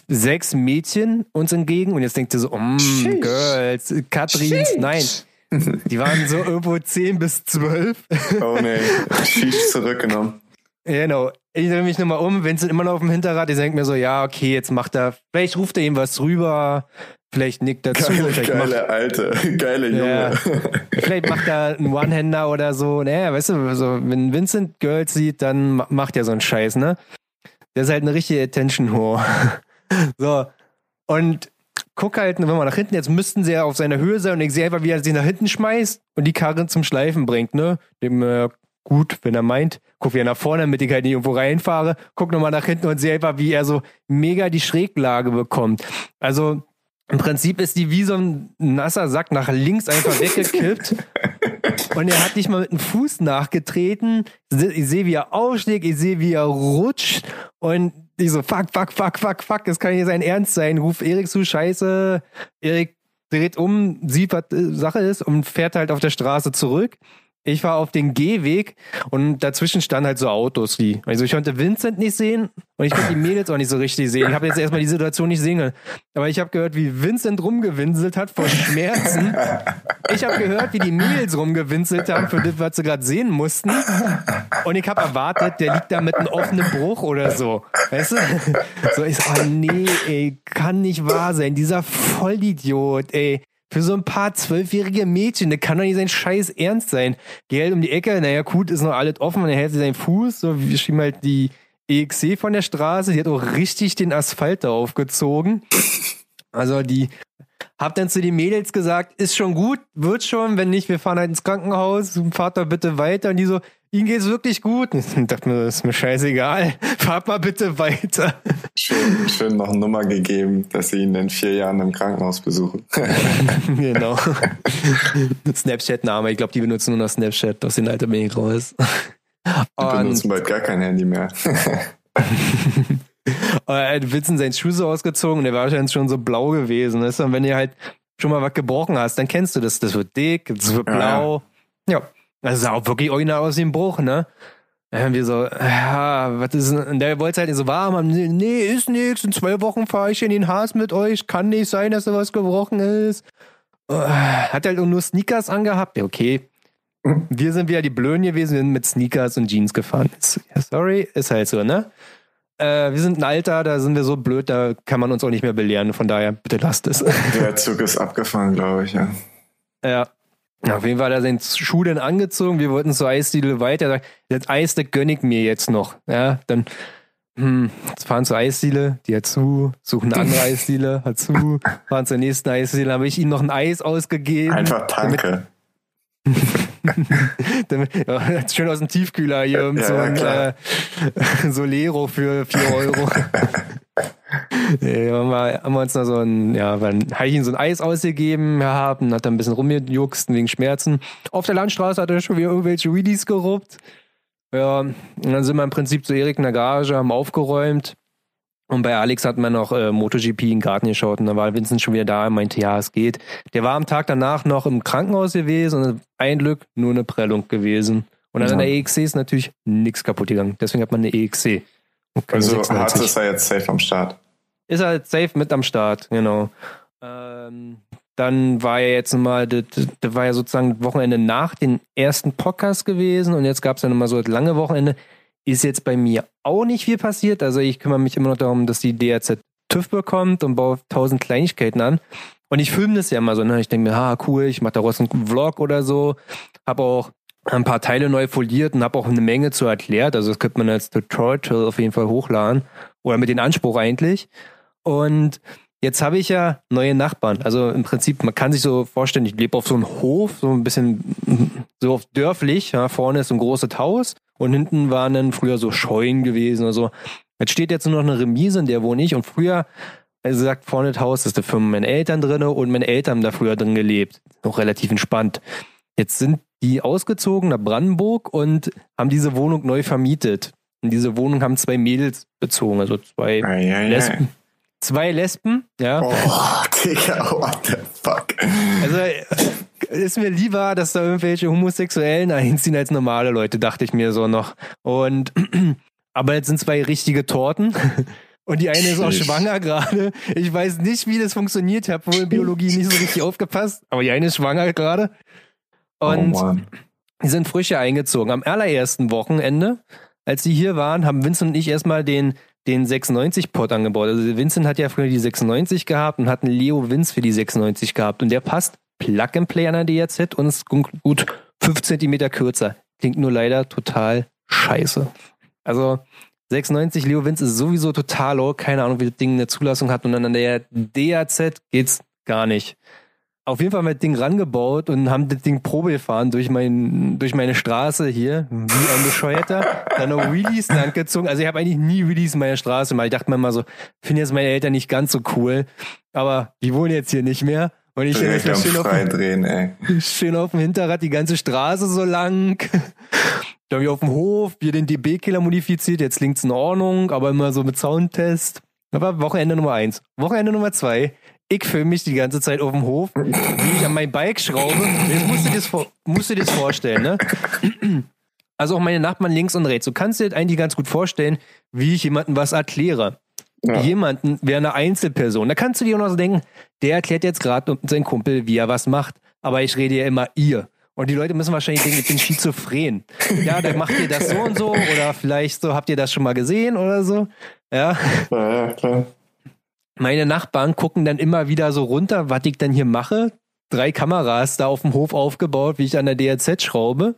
sechs Mädchen uns entgegen und jetzt denkt ihr so, mm, Girls, Katrins, nein. *laughs* Die waren so irgendwo zehn bis zwölf. Oh nee, Sheesh zurückgenommen. Genau. Ich drehe mich nochmal um, Vincent immer noch auf dem Hinterrad, ich denke mir so, ja, okay, jetzt macht er, vielleicht ruft er ihm was rüber, vielleicht nickt er zu. Geile, geile macht, Alte, *laughs* geile Junge. Ja, vielleicht macht er einen One-Hander oder so. Naja, weißt du, so, wenn Vincent Girls sieht, dann macht er so einen Scheiß, ne? Der ist halt eine richtige Attention-Whore. *laughs* So. Und guck halt, wenn man nach hinten, jetzt müssten sie ja auf seiner Höhe sein und ich sehe einfach, wie er sich nach hinten schmeißt und die Karre zum Schleifen bringt, ne? Dem, äh, gut, wenn er meint, guck wie er nach vorne, damit ich halt nicht irgendwo reinfahre, guck nochmal nach hinten und sehe einfach, wie er so mega die Schräglage bekommt. Also, im Prinzip ist die wie so ein nasser Sack nach links einfach *laughs* weggekippt. Und er hat nicht mal mit dem Fuß nachgetreten. Ich sehe, wie er aufschlägt, ich sehe, wie er rutscht. Und ich so, fuck, fuck, fuck, fuck, fuck, das kann hier sein Ernst sein. Ruf Erik zu, scheiße. Erik dreht um, sieht, was Sache ist und fährt halt auf der Straße zurück ich war auf den Gehweg und dazwischen standen halt so Autos wie. Also ich konnte Vincent nicht sehen und ich konnte die Mädels auch nicht so richtig sehen. Ich habe jetzt erstmal die Situation nicht sehen können. Aber ich habe gehört, wie Vincent rumgewinselt hat vor Schmerzen. Ich habe gehört, wie die Mädels rumgewinselt haben für das, was sie gerade sehen mussten. Und ich habe erwartet, der liegt da mit einem offenen Bruch oder so. Weißt du? So, so, oh nee, ey, kann nicht wahr sein. Dieser Vollidiot, ey. Für so ein paar zwölfjährige Mädchen, das kann doch nicht sein Scheiß ernst sein. Halt um die Ecke, naja, gut, ist noch alles offen und er hält sich seinen Fuß, so wie schieben halt die EXC von der Straße, die hat auch richtig den Asphalt da aufgezogen. Also die hab dann zu den Mädels gesagt, ist schon gut, wird schon, wenn nicht, wir fahren halt ins Krankenhaus, fahrt doch bitte weiter. Und die so, Ihnen geht's wirklich gut. *laughs* Ich dachte mir, das ist mir scheißegal. *laughs* Fahrt mal bitte weiter. Schön, schön noch eine Nummer gegeben, dass sie ihn in vier Jahren im Krankenhaus besuchen. *laughs* genau. Snapchat-Name. Ich glaube, die benutzen nur noch Snapchat. Aus den Alter bin ich raus. Die benutzen bald gar kein Handy mehr. er hat Witzen seinen Schuh so ausgezogen und der war wahrscheinlich schon so blau gewesen. Weißt Und wenn ihr halt schon mal was gebrochen hast, dann kennst du das. Das wird dick, das wird blau. Ja. ja. Das sah auch wirklich original aus dem Bruch, ne? Dann wir so, ja, was ist denn? Und der wollte halt so warm haben. Nee, ist nix. In zwei Wochen fahre ich in den Haas mit euch. Kann nicht sein, dass da was gebrochen ist. Uh, hat halt nur Sneakers angehabt. Ja, okay. Wir sind wieder die Blöden gewesen, wir sind mit Sneakers und Jeans gefahren. Ja, sorry, ist halt so, ne? Äh, wir sind ein Alter, da sind wir so blöd, da kann man uns auch nicht mehr belehren. Von daher, bitte lasst es. Der Zug ist abgefahren, glaube ich, ja. Ja, auf jeden Fall hat er seinen Schuh dann angezogen. Wir wollten zur Eisdiele weiter. Er sagt, das Eis, das gönne ich mir jetzt noch. Ja, dann hm, fahren zur Eisdiele, die hat zu, suchen eine andere Eisdiele, hat zu, fahren zur nächsten Eisdiele, habe ich ihm noch ein Eis ausgegeben. Einfach Tanke. *laughs* damit, ja, schön aus dem Tiefkühler hier ja, so ein äh, *laughs* Solero für 4 Euro. *laughs* nee, haben, wir, haben wir uns noch so ein, ja, dann habe ich ihm so ein Eis ausgegeben gehabt und hat dann ein bisschen rumgejuckst wegen Schmerzen. Auf der Landstraße hat er schon wieder irgendwelche Wheelies geruppt. Ja, und dann sind wir im Prinzip zu Erik in der Garage, haben aufgeräumt. Und bei Alex hat man noch äh, MotoGP in den Garten geschaut und dann war Vincent schon wieder da und meinte, ja, es geht. Der war am Tag danach noch im Krankenhaus gewesen und ein Glück nur eine Prellung gewesen. Und an ja. der EXC ist natürlich nichts kaputt gegangen. Deswegen hat man eine EXC. Also hat es er jetzt safe am Start. Ist er jetzt safe mit am Start, genau. Ähm, dann war ja jetzt mal, das, das war ja sozusagen Wochenende nach dem ersten Podcast gewesen und jetzt gab es ja nochmal so das lange Wochenende. Ist jetzt bei mir auch nicht viel passiert. Also ich kümmere mich immer noch darum, dass die DRZ TÜV bekommt und baue tausend Kleinigkeiten an. Und ich filme das ja immer so. Ne? Ich denke mir, ha, cool, ich mache daraus einen Vlog oder so. Habe auch ein paar Teile neu foliert und habe auch eine Menge zu erklärt. Also das könnte man als Tutorial auf jeden Fall hochladen. Oder mit dem Anspruch eigentlich. Und jetzt habe ich ja neue Nachbarn. Also im Prinzip, man kann sich so vorstellen, ich lebe auf so einem Hof, so ein bisschen so auf dörflich. Ja, vorne ist ein großes Haus und hinten waren dann früher so Scheunen gewesen oder so. Jetzt steht jetzt nur noch eine Remise, in der wohne ich. Und früher, also sagt, vorne das Haus ist da für meine Eltern drin und meine Eltern haben da früher drin gelebt. Noch relativ entspannt. Jetzt sind die ausgezogen nach Brandenburg und haben diese Wohnung neu vermietet. Und diese Wohnung haben zwei Mädels bezogen, also zwei ei, ei, Lesben. Ei. Zwei Lesben, ja. Oh, Digga, what the fuck. Also ist mir lieber, dass da irgendwelche Homosexuellen einziehen als normale Leute, dachte ich mir so noch. Und *clears throat* aber jetzt sind zwei richtige Torten. *laughs* Und die eine ist auch schwanger gerade. Ich weiß nicht, wie das funktioniert. Ich habe wohl in Biologie nicht so richtig aufgepasst. Aber die eine ist schwanger gerade. Oh, Und oh die sind Früche eingezogen. Am allerersten Wochenende, als sie hier waren, haben Vincent und ich erstmal den, den 96-Pod angebaut. Also Vincent hat ja früher die 96 gehabt und hat einen Leo Vince für die 96 gehabt. Und der passt Plug and Play an der DRZ und ist gut 5 cm kürzer. Klingt nur leider total scheiße. Also 96 Leo Vince ist sowieso total low. Keine Ahnung, wie das Ding eine Zulassung hat. Und dann an der DRZ geht's gar nicht. Auf jeden Fall haben wir das Ding rangebaut und haben das Ding Probe gefahren durch, mein, durch meine Straße hier, wie ein Bescheuerter. Dann noch Wheelies langgezogen. Also ich habe eigentlich nie Wheelies in meiner Straße, weil ich dachte mir mal so, finde jetzt meine Eltern nicht ganz so cool. Aber die wohnen jetzt hier nicht mehr. Und ich Direkt am schön, auf, Freidrehen, ey. schön auf dem Hinterrad die ganze Straße so lang. *laughs* Dann wir auf dem Hof, wir den DB-Killer modifiziert, jetzt links in Ordnung, aber immer so mit Soundtest. Aber Wochenende Nummer eins. Wochenende Nummer zwei. Ich filme mich die ganze Zeit auf dem Hof, wie ich an mein Bike schraube. Jetzt musst du dir das, vor- musst du dir das vorstellen, ne? Also auch meine Nachbarn links und rechts. Du kannst dir das eigentlich ganz gut vorstellen, wie ich jemandem was erkläre. Ja. Jemanden wäre eine Einzelperson. Da kannst du dir auch noch so denken, der erklärt jetzt gerade sein Kumpel, wie er was macht. Aber ich rede ja immer ihr. Und die Leute müssen wahrscheinlich denken, ich bin schizophren. Ja, dann macht ihr das so und so oder vielleicht so, habt ihr das schon mal gesehen oder so. Ja. Ja, ja, klar. Meine Nachbarn gucken dann immer wieder so runter, was ich dann hier mache. Drei Kameras da auf dem Hof aufgebaut, wie ich an der DRZ schraube.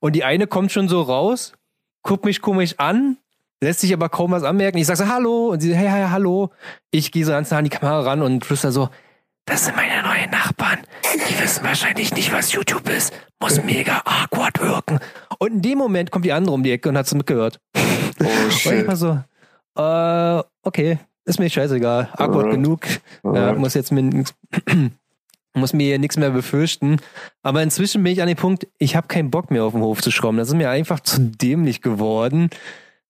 Und die eine kommt schon so raus, guckt mich komisch an, lässt sich aber kaum was anmerken. Ich sage so, hallo. Und sie, hey, hey, hallo. Ich gehe so ganz nah an die Kamera ran und flüster so, das sind meine neuen Nachbarn. Die wissen wahrscheinlich nicht, was YouTube ist. Muss mega awkward wirken. Und in dem Moment kommt die andere um die Ecke und hat es mitgehört. Oh *laughs* Und ich shit. war so, äh, okay, ist mir scheißegal. Awkward genug. Alright. muss jetzt mir nix, *clears throat* muss mir hier nichts mehr befürchten. Aber inzwischen bin ich an dem Punkt, ich habe keinen Bock mehr auf den Hof zu schrauben. Das ist mir einfach zu dämlich geworden.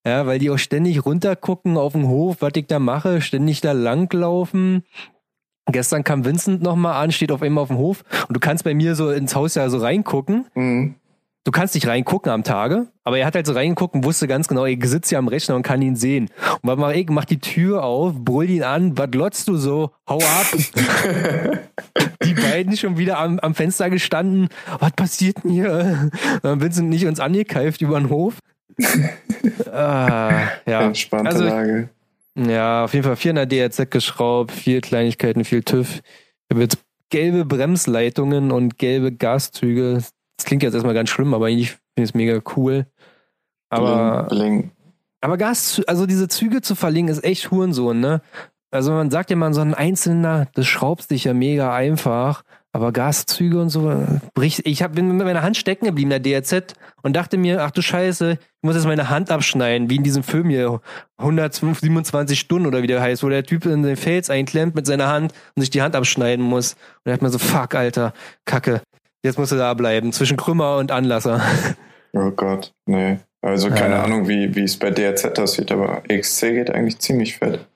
Ja, weil die auch ständig runtergucken auf den Hof, was ich da mache, ständig da langlaufen. Gestern kam Vincent nochmal an, steht auf einmal auf dem Hof und du kannst bei mir so ins Haus ja so reingucken Mhm. Du kannst nicht reingucken am Tage, aber er hat halt so reingeguckt und wusste ganz genau, ich sitze hier am Rechner und kann ihn sehen. Und was mach ich? Mach die Tür auf, brüll ihn an, was glotzt du so? Hau ab. *laughs* die beiden schon wieder am, am Fenster gestanden. Was passiert denn hier? Dann Vincent nicht uns angekeift über den Hof. *laughs* ah, ja. Entspannte Also- Lage. Ja, auf jeden Fall viel in der DRZ geschraubt, viel Kleinigkeiten, viel TÜV. Ich habe jetzt gelbe Bremsleitungen und gelbe Gaszüge. Das klingt jetzt erstmal ganz schlimm, aber eigentlich finde ich es mega cool. Aber, Bling, bling. aber Gas, also diese Züge zu verlegen, ist echt Hurensohn, ne? Also man sagt ja mal, so ein Einzelner, das schraubst dich ja mega einfach. Aber Gaszüge und so, äh, bricht. Ich hab, bin mit meiner Hand stecken geblieben, der DRZ, und dachte mir, ach du Scheiße, ich muss jetzt meine Hand abschneiden, wie in diesem Film hier, 127 Stunden oder wie der heißt, wo der Typ in den Fels einklemmt mit seiner Hand und sich die Hand abschneiden muss. Und da hat man so, fuck, Alter, Kacke. Jetzt musst du da bleiben, zwischen Krümmer und Anlasser. *laughs* Oh Gott, nee. Also keine Ja. Ahnung, wie es bei DRZ aussieht, aber XC geht eigentlich ziemlich fett.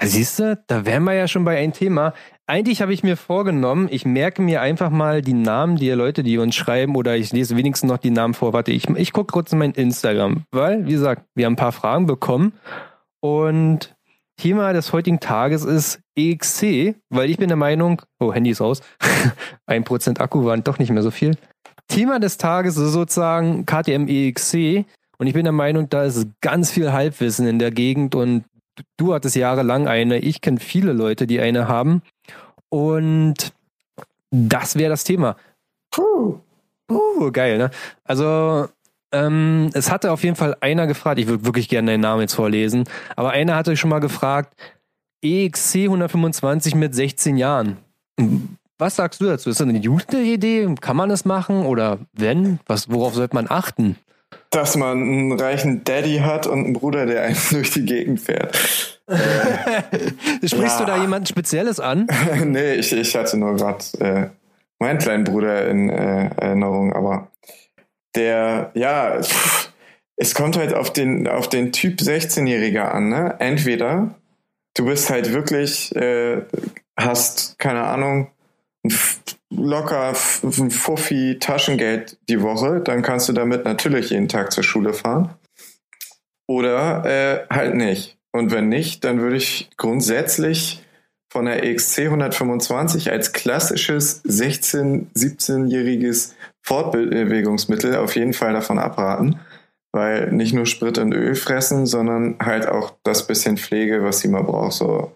Siehst du, da wären wir ja schon bei einem Thema. Eigentlich habe ich mir vorgenommen, ich merke mir einfach mal die Namen der Leute, die uns schreiben, oder ich lese wenigstens noch die Namen vor. Warte, ich, ich gucke kurz in mein Instagram, weil, wie gesagt, wir haben ein paar Fragen bekommen. Und Thema des heutigen Tages ist EXC, weil ich bin der Meinung, oh, Handy ist aus, 1% *laughs* Akku waren doch nicht mehr so viel. Thema des Tages ist sozusagen KTM EXC. Und ich bin der Meinung, da ist ganz viel Halbwissen in der Gegend und du hattest jahrelang eine, ich kenne viele Leute, die eine haben. Und das wäre das Thema. Puh. Uh, geil, ne? Also, ähm, es hatte auf jeden Fall einer gefragt, ich würde wirklich gerne deinen Namen jetzt vorlesen, aber einer hatte schon mal gefragt, EXC 125 mit 16 Jahren. Was sagst du dazu? Ist das eine gute Idee? Kann man es machen? Oder wenn? Was, worauf sollte man achten? Dass man einen reichen Daddy hat und einen Bruder, der einen *laughs* durch die Gegend fährt. *laughs* Sprichst Ja. du da jemanden Spezielles an? *laughs* nee, ich, ich hatte nur gerade äh, meinen kleinen Bruder in äh, Erinnerung, aber der, ja, es kommt halt auf den, auf den Typ 16-Jähriger an, ne? Entweder du bist halt wirklich, äh, hast, keine Ahnung, locker ein Fuffi Taschengeld die Woche, dann kannst du damit natürlich jeden Tag zur Schule fahren. Oder äh, halt nicht. Und wenn nicht, dann würde ich grundsätzlich von der EXC 125 als klassisches 16-, 17-jähriges Fortbewegungsmittel auf jeden Fall davon abraten, weil nicht nur Sprit und Öl fressen, sondern halt auch das bisschen Pflege, was sie mal braucht. So,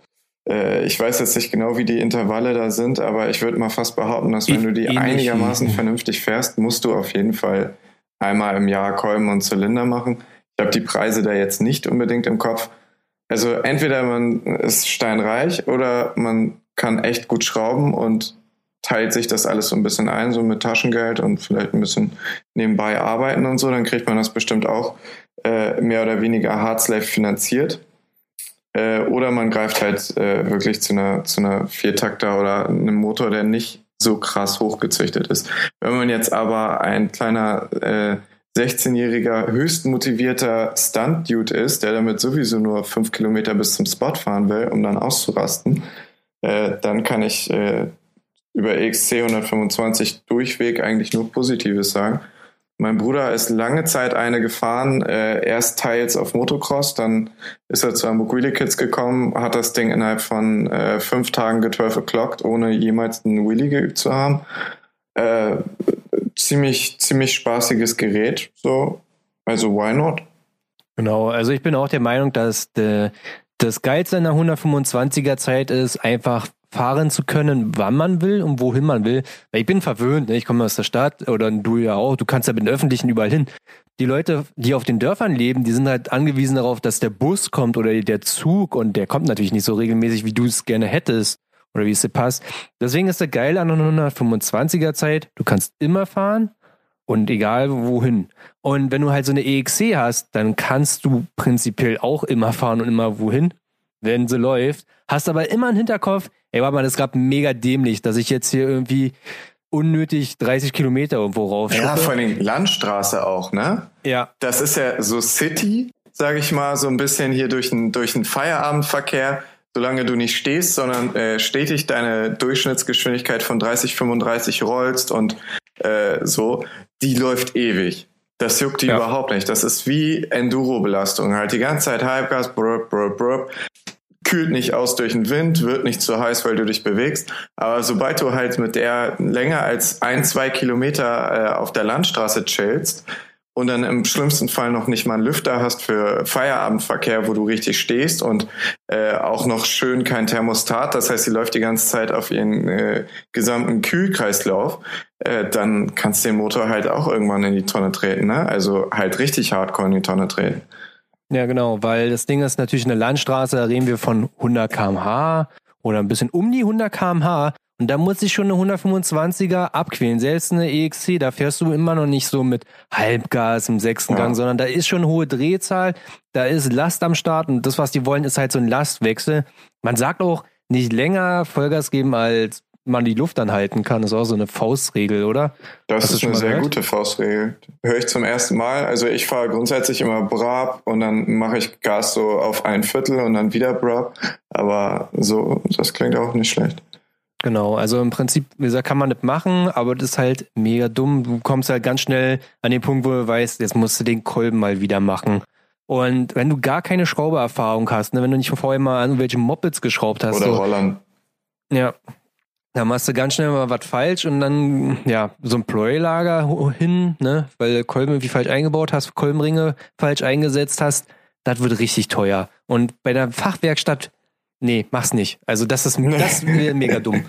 äh, ich weiß jetzt nicht genau, wie die Intervalle da sind, aber ich würde mal fast behaupten, dass wenn du die Ähnlich wie- einigermaßen vernünftig fährst, musst du auf jeden Fall einmal im Jahr Kolben und Zylinder machen. Ich habe die Preise da jetzt nicht unbedingt im Kopf. Also entweder man ist steinreich oder man kann echt gut schrauben und teilt sich das alles so ein bisschen ein, so mit Taschengeld und vielleicht ein bisschen nebenbei arbeiten und so, dann kriegt man das bestimmt auch äh, mehr oder weniger Hard Slave finanziert. Äh, oder man greift halt äh, wirklich zu einer, zu einer Viertakter oder einem Motor, der nicht so krass hochgezüchtet ist. Wenn man jetzt aber ein kleiner äh, 16-jähriger höchst motivierter Stunt-Dude ist, der damit sowieso nur fünf Kilometer bis zum Spot fahren will, um dann auszurasten, äh, dann kann ich äh, über EXC 125 durchweg eigentlich nur Positives sagen. Mein Bruder ist lange Zeit eine gefahren, äh, erst teils auf Motocross, dann ist er zu Ambuquili Kids gekommen, hat das Ding innerhalb von äh, fünf Tagen getwelve ohne jemals einen Wheelie geübt zu haben. Äh, ziemlich, ziemlich spaßiges Gerät, so. Also why not? Genau, also ich bin auch der Meinung, dass de, das Geilste in der 125er Zeit ist, einfach fahren zu können, wann man will und wohin man will. Weil ich bin verwöhnt, ne? ich komme aus der Stadt oder du ja auch, du kannst ja mit den Öffentlichen überall hin. Die Leute, die auf den Dörfern leben, die sind halt angewiesen darauf, dass der Bus kommt oder der Zug und der kommt natürlich nicht so regelmäßig, wie du es gerne hättest oder wie es dir passt. Deswegen ist der geil an der 125er Zeit, du kannst immer fahren und egal wohin. Und wenn du halt so eine EXC hast, dann kannst du prinzipiell auch immer fahren und immer wohin, wenn sie läuft. Hast aber immer im Hinterkopf, ey, warte mal, das ist gerade mega dämlich, dass ich jetzt hier irgendwie unnötig 30 Kilometer irgendwo rauf. Ja, vor allem Landstraße auch, ne? Ja. Das ist ja so City, sage ich mal, so ein bisschen hier durch den, durch den Feierabendverkehr. Solange du nicht stehst, sondern äh, stetig deine Durchschnittsgeschwindigkeit von 30, 35 rollst und äh, so, die läuft ewig. Das juckt die ja. überhaupt nicht. Das ist wie Enduro-Belastung. Halt die ganze Zeit Halbgas, brr, brr, brr, kühlt nicht aus durch den Wind, wird nicht zu heiß, weil du dich bewegst. Aber sobald du halt mit der länger als ein, zwei Kilometer äh, auf der Landstraße chillst und dann im schlimmsten Fall noch nicht mal einen Lüfter hast für Feierabendverkehr, wo du richtig stehst und äh, auch noch schön kein Thermostat, das heißt, sie läuft die ganze Zeit auf ihren äh, gesamten Kühlkreislauf, äh, dann kannst du den Motor halt auch irgendwann in die Tonne treten, ne? Also halt richtig hardcore in die Tonne treten. Ja, genau, weil das Ding ist natürlich eine Landstraße, da reden wir von 100 km/h oder ein bisschen um die 100 km/h. Und da muss ich schon eine 125er abquälen. Selbst eine EXC, da fährst du immer noch nicht so mit Halbgas im sechsten ja. Gang, sondern da ist schon eine hohe Drehzahl, da ist Last am Start und das, was die wollen, ist halt so ein Lastwechsel. Man sagt auch, nicht länger Vollgas geben als man die Luft anhalten kann. Das ist auch so eine Faustregel, oder? Das Hast ist eine sehr gehört? gute Faustregel. Höre ich zum ersten Mal. Also ich fahre grundsätzlich immer Brab und dann mache ich Gas so auf ein Viertel und dann wieder Brab. Aber so, das klingt auch nicht schlecht. Genau, also im Prinzip, wie gesagt, kann man nicht machen, aber das ist halt mega dumm. Du kommst halt ganz schnell an den Punkt, wo du weißt, jetzt musst du den Kolben mal wieder machen. Und wenn du gar keine Schraubererfahrung hast, ne, wenn du nicht vorher mal an irgendwelche Mopeds geschraubt hast. Oder so, Rollern. Ja, da machst du ganz schnell mal was falsch und dann, ja, so ein Pleuelager hin, ne, weil du Kolben irgendwie falsch eingebaut hast, Kolbenringe falsch eingesetzt hast, das wird richtig teuer. Und bei der Fachwerkstatt, nee, mach's nicht. Also das ist, das *laughs* wäre mega dumm.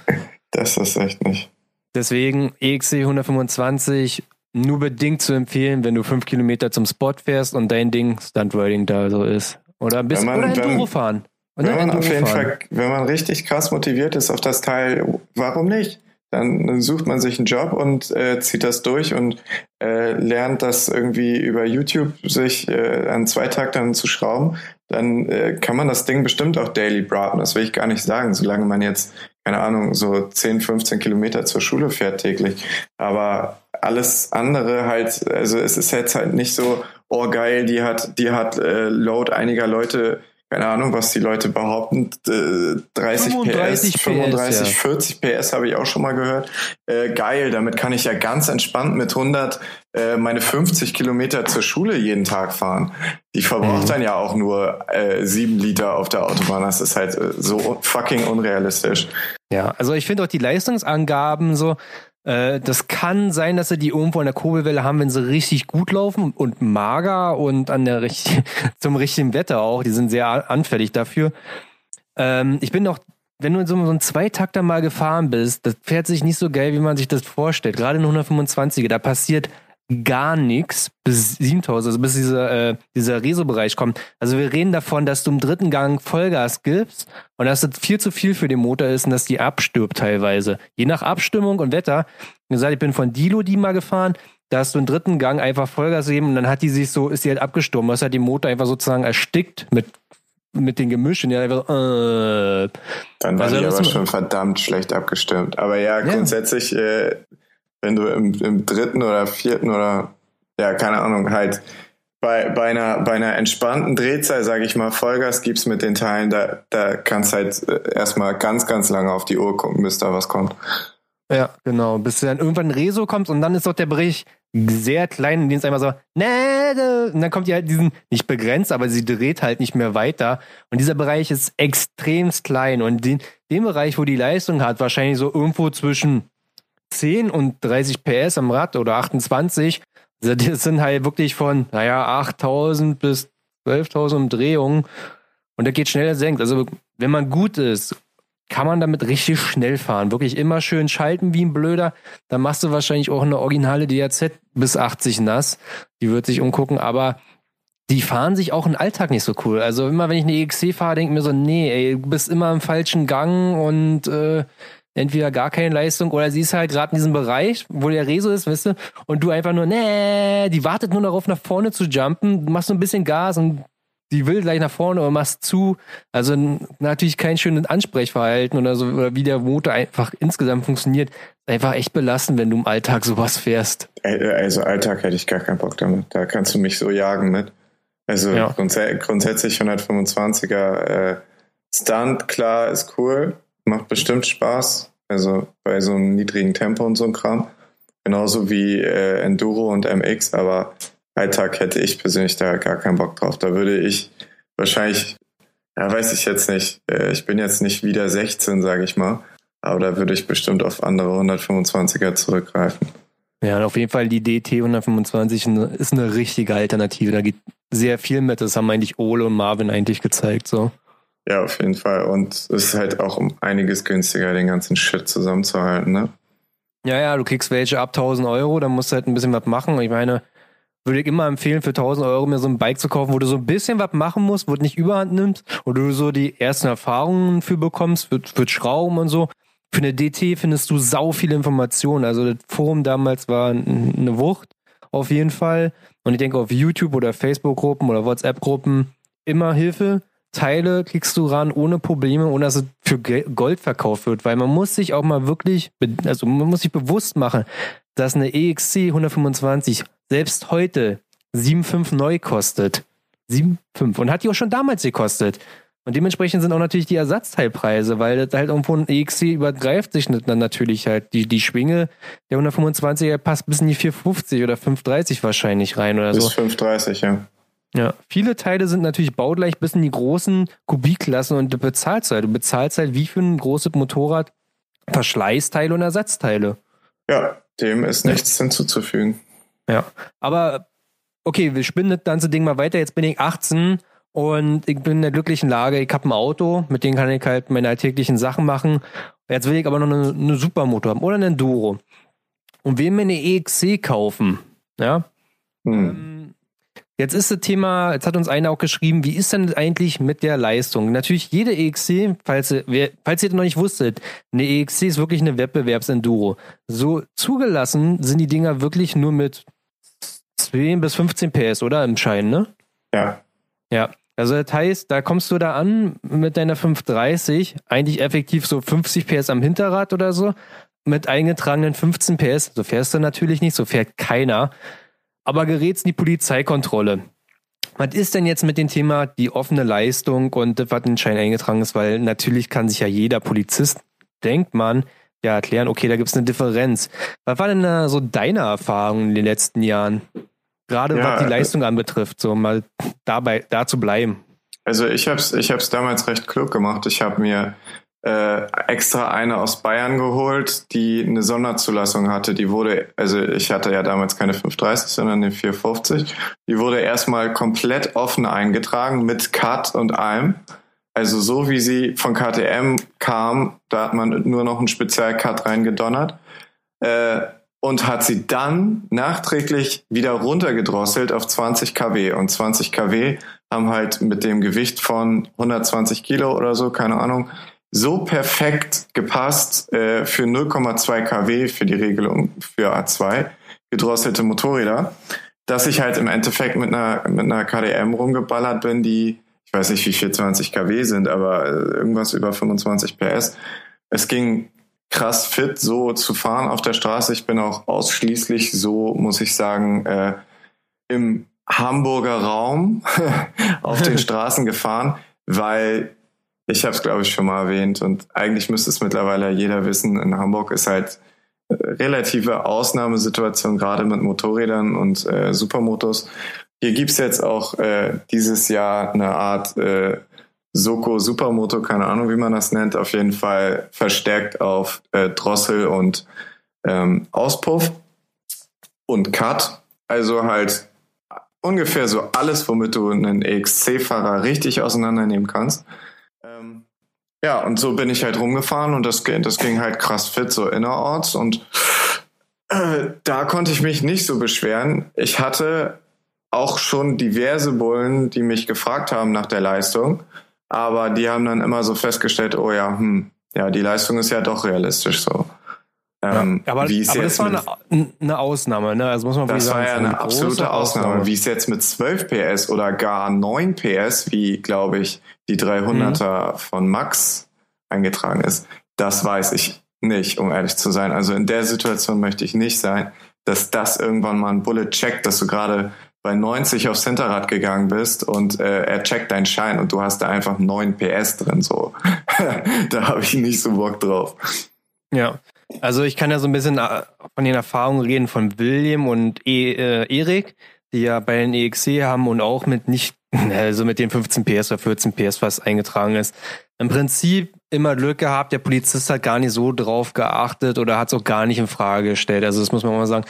Das ist echt nicht. Deswegen EXC 125 nur bedingt zu empfehlen, wenn du fünf Kilometer zum Spot fährst und dein Ding Stuntriding da so ist. Oder ein bisschen, oder Enduro fahren. Und wenn man auf jeden Fall, wenn man richtig krass motiviert ist auf das Teil, warum nicht? Dann sucht man sich einen Job und äh, zieht das durch und äh, lernt das irgendwie über YouTube sich äh, an zwei Taktern zu schrauben. Dann äh, kann man das Ding bestimmt auch daily braten. Das will ich gar nicht sagen, solange man jetzt, keine Ahnung, so 10, 15 Kilometer zur Schule fährt täglich. Aber alles andere halt, also es ist jetzt halt nicht so, oh geil, die hat, die hat äh, Load einiger Leute keine Ahnung, was die Leute behaupten, 30 PS, 35, ja. 40 PS habe ich auch schon mal gehört. Äh, geil, damit kann ich ja ganz entspannt mit 100 äh, meine 50 Kilometer zur Schule jeden Tag fahren. Die verbraucht mhm. dann ja auch nur äh, 7 Liter auf der Autobahn. Das ist halt äh, so fucking unrealistisch. Ja, also ich finde auch die Leistungsangaben so, äh, das kann sein, dass sie die irgendwo an der Kurbelwelle haben, wenn sie richtig gut laufen und mager und an der *laughs* zum richtigen Wetter auch. Die sind sehr anfällig dafür. Ähm, ich bin noch, wenn du in so, so einem Zweitakter mal gefahren bist, das fährt sich nicht so geil, wie man sich das vorstellt. Gerade in 125er, da passiert gar nichts bis 7000, also bis dieser, äh, dieser Reso-Bereich kommt. Also wir reden davon, dass du im dritten Gang Vollgas gibst und dass das viel zu viel für den Motor ist und dass die abstirbt teilweise. Je nach Abstimmung und Wetter. Wie gesagt, ich bin von Dilo die mal gefahren, da hast du im dritten Gang einfach Vollgas gegeben und dann hat die sich so, ist die halt abgestorben. Du hast halt den Motor einfach sozusagen erstickt mit mit den Gemischen, ja, einfach, äh, Dann war also, die aber schon verdammt schlecht abgestimmt. Aber ja, grundsätzlich, ja. Äh, wenn du im, im dritten oder vierten oder, ja, keine Ahnung, halt, bei, bei, einer, bei einer entspannten Drehzahl, sage ich mal, Vollgas gibst mit den Teilen, da, da kannst halt äh, erstmal ganz, ganz lange auf die Uhr gucken, bis da was kommt. Ja, genau. Bis dann irgendwann Reso kommt und dann ist doch der Bericht sehr klein, in dem es einmal so, ne, und dann kommt die halt diesen, nicht begrenzt, aber sie dreht halt nicht mehr weiter. Und dieser Bereich ist extremst klein. Und den, den Bereich, wo die Leistung hat, wahrscheinlich so irgendwo zwischen 10 und 30 PS am Rad oder 28, also das sind halt wirklich von, naja, 8000 bis 12.000 Umdrehungen. Und der geht schneller senkt. Also wenn man gut ist, kann man damit richtig schnell fahren. Wirklich immer schön schalten wie ein Blöder. Dann machst du wahrscheinlich auch eine originale DRZ bis 80 nass. Die wird sich umgucken, aber die fahren sich auch im Alltag nicht so cool. Also immer wenn ich eine EXC fahre, denke ich mir so, nee, ey, du bist immer im falschen Gang und äh, entweder gar keine Leistung oder sie ist halt gerade in diesem Bereich, wo der Reso ist, weißt du, und du einfach nur, nee, die wartet nur darauf, nach vorne zu jumpen, machst so ein bisschen Gas und die will gleich nach vorne oder machst zu. Also natürlich kein schönes Ansprechverhalten oder so, oder wie der Motor einfach insgesamt funktioniert. Einfach echt belastend, wenn du im Alltag sowas fährst. Also Alltag hätte ich gar keinen Bock damit. Da kannst du mich so jagen mit. Also ja. grunds grundsätzlich 125er äh, Stunt, klar, ist cool macht bestimmt Spaß. Also bei so einem niedrigen Tempo und so ein Kram. Genauso wie äh, Enduro und MX, aber Alltag hätte ich persönlich da gar keinen Bock drauf. Da würde ich wahrscheinlich, ja, weiß ich jetzt nicht. Äh, ich bin jetzt nicht wieder 16, sage ich mal. Aber da würde ich bestimmt auf andere 125er zurückgreifen. Ja, auf jeden Fall die DT 125 ist eine richtige Alternative. Da geht sehr viel mit. Das haben eigentlich Ole und Marvin eigentlich gezeigt, so. Ja, auf jeden Fall. Und es ist halt auch um einiges günstiger, den ganzen Shit zusammenzuhalten, ne? Ja, ja, du kriegst welche ab 1000 Euro, dann musst du halt ein bisschen was machen. Ich meine, würde ich immer empfehlen, für 1000 Euro mir so ein Bike zu kaufen, wo du so ein bisschen was machen musst, wo du nicht überhand nimmst, wo du so die ersten Erfahrungen für bekommst, für, für Schrauben und so. Für eine DT findest du sau viele Informationen. Also das Forum damals war eine Wucht, auf jeden Fall. Und ich denke auf YouTube oder Facebook-Gruppen oder WhatsApp-Gruppen immer Hilfe. Teile kriegst du ran ohne Probleme, ohne dass es für Gold verkauft wird, weil man muss sich auch mal wirklich, also man muss sich bewusst machen, dass eine EXC 125 selbst heute 7,5 neu kostet. 7,5 und hat die auch schon damals gekostet. Und dementsprechend sind auch natürlich die Ersatzteilpreise, weil das halt irgendwo ein EXC übergreift sich dann natürlich halt. Die, die Schwinge der 125er passt bis in die 450 oder 530 wahrscheinlich rein oder bis so. Bis 530, ja. Ja, viele Teile sind natürlich baugleich bis in die großen Kubikklassen und du bezahlst halt. Du bezahlst halt wie für ein großes Motorrad Verschleißteile und Ersatzteile. Ja, dem ist nichts ja. hinzuzufügen. Ja, aber okay, wir spinnen das ganze Ding mal weiter. Jetzt bin ich 18 und ich bin in der glücklichen Lage, ich habe ein Auto, mit dem kann ich halt meine alltäglichen Sachen machen. Jetzt will ich aber noch eine, eine Supermotor haben oder einen Enduro. Und will mir eine EXC kaufen, ja, hm. ähm, Jetzt ist das Thema, jetzt hat uns einer auch geschrieben, wie ist denn eigentlich mit der Leistung? Natürlich jede EXC, falls ihr, falls ihr das noch nicht wusstet, eine EXC ist wirklich eine Wettbewerbsenduro. So zugelassen sind die Dinger wirklich nur mit 10 bis 15 PS, oder? Im Schein, ne? Ja. Ja. Also das heißt, da kommst du da an mit deiner 530, eigentlich effektiv so 50 PS am Hinterrad oder so, mit eingetragenen 15 PS. So fährst du natürlich nicht, so fährt keiner aber gerätst in die Polizeikontrolle. Was ist denn jetzt mit dem Thema die offene Leistung und das, was in den Schein eingetragen ist? Weil natürlich kann sich ja jeder Polizist, denkt man, ja erklären, okay, da gibt es eine Differenz. Was war denn da so deine Erfahrung in den letzten Jahren? Gerade ja, was die Leistung anbetrifft, so mal dabei, da zu bleiben. Also ich habe es ich hab's damals recht klug gemacht. Ich habe mir äh, extra eine aus Bayern geholt, die eine Sonderzulassung hatte. Die wurde, also ich hatte ja damals keine 530, sondern eine 450. Die wurde erstmal komplett offen eingetragen mit Cut und allem. Also so wie sie von KTM kam, da hat man nur noch einen Spezialcut reingedonnert. Äh, und hat sie dann nachträglich wieder runtergedrosselt auf 20 kW. Und 20 kW haben halt mit dem Gewicht von 120 Kilo oder so, keine Ahnung, so perfekt gepasst äh, für 0,2 kW für die Regelung für A2 gedrosselte Motorräder, dass ich halt im Endeffekt mit einer, mit einer KDM rumgeballert bin, die, ich weiß nicht, wie viel 20 kW sind, aber äh, irgendwas über 25 PS. Es ging krass fit, so zu fahren auf der Straße. Ich bin auch ausschließlich so, muss ich sagen, äh, im Hamburger Raum *laughs* auf den *laughs* Straßen gefahren, weil ich habe es, glaube ich, schon mal erwähnt und eigentlich müsste es mittlerweile jeder wissen, in Hamburg ist halt äh, relative Ausnahmesituation, gerade mit Motorrädern und äh, Supermotos. Hier gibt's jetzt auch äh, dieses Jahr eine Art äh, Soko Supermoto, keine Ahnung, wie man das nennt, auf jeden Fall verstärkt auf äh, Drossel und ähm, Auspuff und Cut. Also halt ungefähr so alles, womit du einen EXC-Fahrer richtig auseinandernehmen kannst. Ja, und so bin ich halt rumgefahren und das, das ging halt krass fit, so innerorts. Und äh, da konnte ich mich nicht so beschweren. Ich hatte auch schon diverse Bullen, die mich gefragt haben nach der Leistung. Aber die haben dann immer so festgestellt, oh ja, hm, ja, die Leistung ist ja doch realistisch so. Ähm, ja, aber, aber das war eine, eine, Ausnahme, ne? Also muss man das sagen, war ja eine, eine absolute Ausnahme. Ausnahme. Wie es jetzt mit 12 PS oder gar 9 PS, wie glaube ich die 300er mhm. von Max eingetragen ist, das weiß ich nicht, um ehrlich zu sein. Also in der Situation möchte ich nicht sein, dass das irgendwann mal ein Bullet checkt, dass du gerade bei 90 aufs Hinterrad gegangen bist und äh, er checkt deinen Schein und du hast da einfach 9 PS drin. So, *laughs* da habe ich nicht so Bock drauf. Ja, also ich kann ja so ein bisschen äh, von den Erfahrungen reden von William und e äh, Erik, die ja bei den EXC haben und auch mit nicht, *laughs* also mit den 15 PS oder 14 PS, was eingetragen ist. Im Prinzip immer Glück gehabt, der Polizist hat gar nicht so drauf geachtet oder hat es auch gar nicht in Frage gestellt. Also das muss man mal sagen.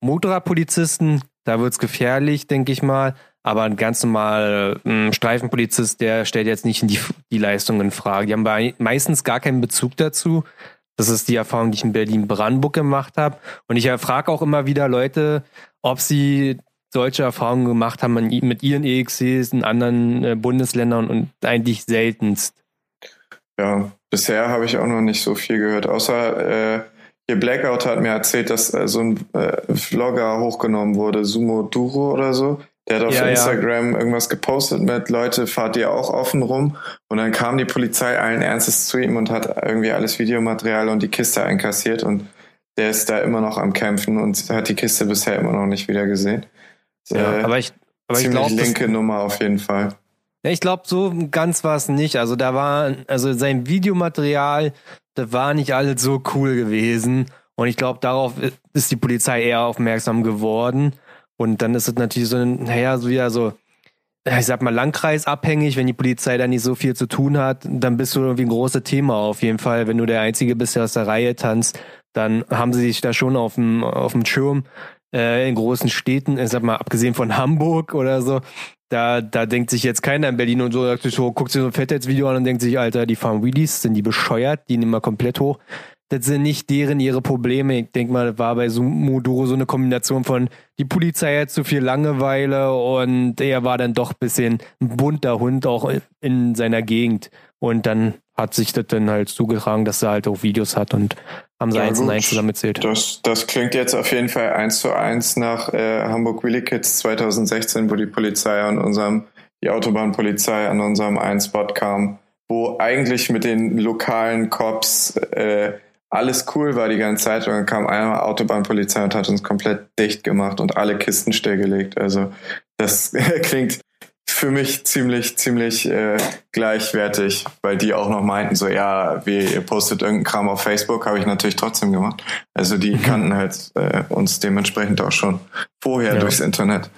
Motorradpolizisten da wird's gefährlich, denke ich mal. Aber ein ganz normaler äh, Streifenpolizist, der stellt jetzt nicht die, die Leistung in Frage. Die haben meistens gar keinen Bezug dazu. Das ist die Erfahrung, die ich in Berlin-Brandenburg gemacht habe. Und ich frage auch immer wieder Leute, ob sie solche Erfahrungen gemacht haben mit ihren EXCs in anderen äh, Bundesländern und eigentlich seltenst. Ja, bisher habe ich auch noch nicht so viel gehört, außer äh, hier Blackout hat mir erzählt, dass äh, so ein äh, Vlogger hochgenommen wurde, Sumo Duro oder so. Der hat auf ja, Instagram ja. irgendwas gepostet mit Leute, fahrt ihr auch offen rum? Und dann kam die Polizei allen Ernstes zu ihm und hat irgendwie alles Videomaterial und die Kiste einkassiert und der ist da immer noch am Kämpfen und hat die Kiste bisher immer noch nicht wieder gesehen. Ja, äh, aber ich, aber ich glaube. linke Nummer auf jeden Fall. Ja, ich glaube, so ganz war es nicht. Also da war, also sein Videomaterial das war nicht alles so cool gewesen. Und ich glaube, darauf ist die Polizei eher aufmerksam geworden. Und dann ist es natürlich so, naja, so wieder so, ich sag mal, landkreisabhängig, wenn die Polizei da nicht so viel zu tun hat, dann bist du irgendwie ein großes Thema auf jeden Fall. Wenn du der Einzige bist, der aus der Reihe tanzt, dann haben sie sich da schon auf dem, auf dem Schirm äh, in großen Städten, ich sag mal, abgesehen von Hamburg oder so, da, da denkt sich jetzt keiner in Berlin und so, sagt sich so, guckt sich so ein Fettheitsvideo an und denkt sich, Alter, die fahren Wheelies, sind die bescheuert, die nehmen wir komplett hoch. Das sind nicht deren ihre Probleme. Ich denke mal, das war bei Sumoduro so eine Kombination von, die Polizei hat zu viel Langeweile und er war dann doch ein bisschen ein bunter Hund auch in seiner Gegend. Und dann hat sich das dann halt zugetragen, dass er halt auch Videos hat und haben sie ja, eins gut. und eins zusammenzählt. Das, das klingt jetzt auf jeden Fall eins zu eins nach äh, Hamburg Willy Kids 2016, wo die Polizei an unserem, die Autobahnpolizei an unserem einen Spot kam, wo eigentlich mit den lokalen Cops äh, alles cool war die ganze Zeit und dann kam einmal Autobahnpolizei und hat uns komplett dicht gemacht und alle Kisten stillgelegt. Also das *laughs* klingt für mich ziemlich, ziemlich äh, gleichwertig, weil die auch noch meinten, so ja, wie ihr postet irgendeinen Kram auf Facebook, habe ich natürlich trotzdem gemacht. Also die mhm. kannten halt äh, uns dementsprechend auch schon vorher ja. durchs Internet.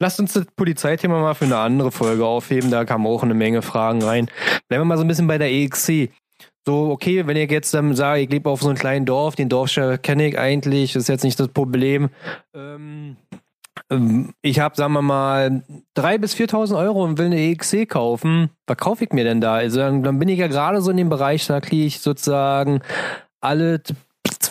Lasst uns das Polizeithema mal für eine andere Folge aufheben, da kamen auch eine Menge Fragen rein. Bleiben wir mal so ein bisschen bei der EXC. So, okay, wenn ihr jetzt dann sagt, ich lebe auf so einem kleinen Dorf, den Dorfchef kenne ich eigentlich, ist jetzt nicht das Problem. Ähm, ich habe, sagen wir mal, 3.000 bis 4.000 Euro und will eine EXC kaufen. Was kaufe ich mir denn da? Also dann, dann bin ich ja gerade so in dem Bereich, da kriege ich sozusagen alle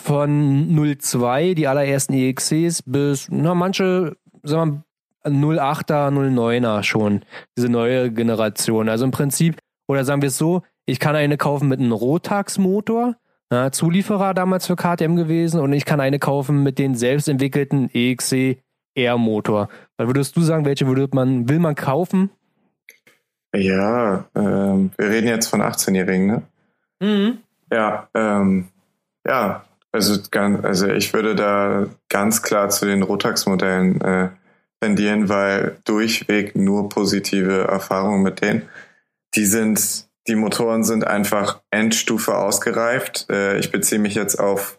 von 02, die allerersten EXCs, bis, na, manche, sagen wir 08er, 09er schon, diese neue Generation. Also im Prinzip, oder sagen wir es so, ich kann eine kaufen mit einem Rotax-Motor, ja, Zulieferer damals für KTM gewesen, und ich kann eine kaufen mit den selbst entwickelten EXC R-Motor. Was würdest du sagen, welche würde man, will man kaufen? Ja, ähm, wir reden jetzt von 18-Jährigen, ne? Mhm. Ja, ähm, ja, also, also ich würde da ganz klar zu den Rotax-Modellen äh, tendieren, weil durchweg nur positive Erfahrungen mit denen. Die sind, die Motoren sind einfach Endstufe ausgereift. Äh, ich beziehe mich jetzt auf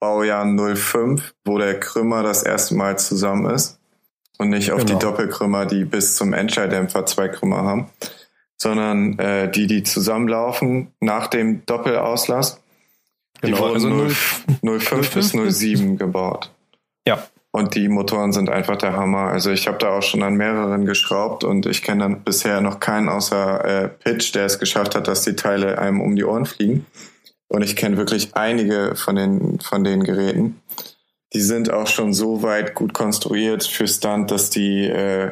Baujahr 05, wo der Krümmer das erste Mal zusammen ist und nicht auf genau. die Doppelkrümmer, die bis zum Endschalldämpfer zwei Krümmer haben, sondern äh, die, die zusammenlaufen nach dem Doppelauslass. Genau, die wurden also 0, 05 bis 07 gebaut. Ja. Und die Motoren sind einfach der Hammer. Also ich habe da auch schon an mehreren geschraubt und ich kenne dann bisher noch keinen außer äh, Pitch, der es geschafft hat, dass die Teile einem um die Ohren fliegen. Und ich kenne wirklich einige von den, von den Geräten. Die sind auch schon so weit gut konstruiert für Stunt, dass die äh,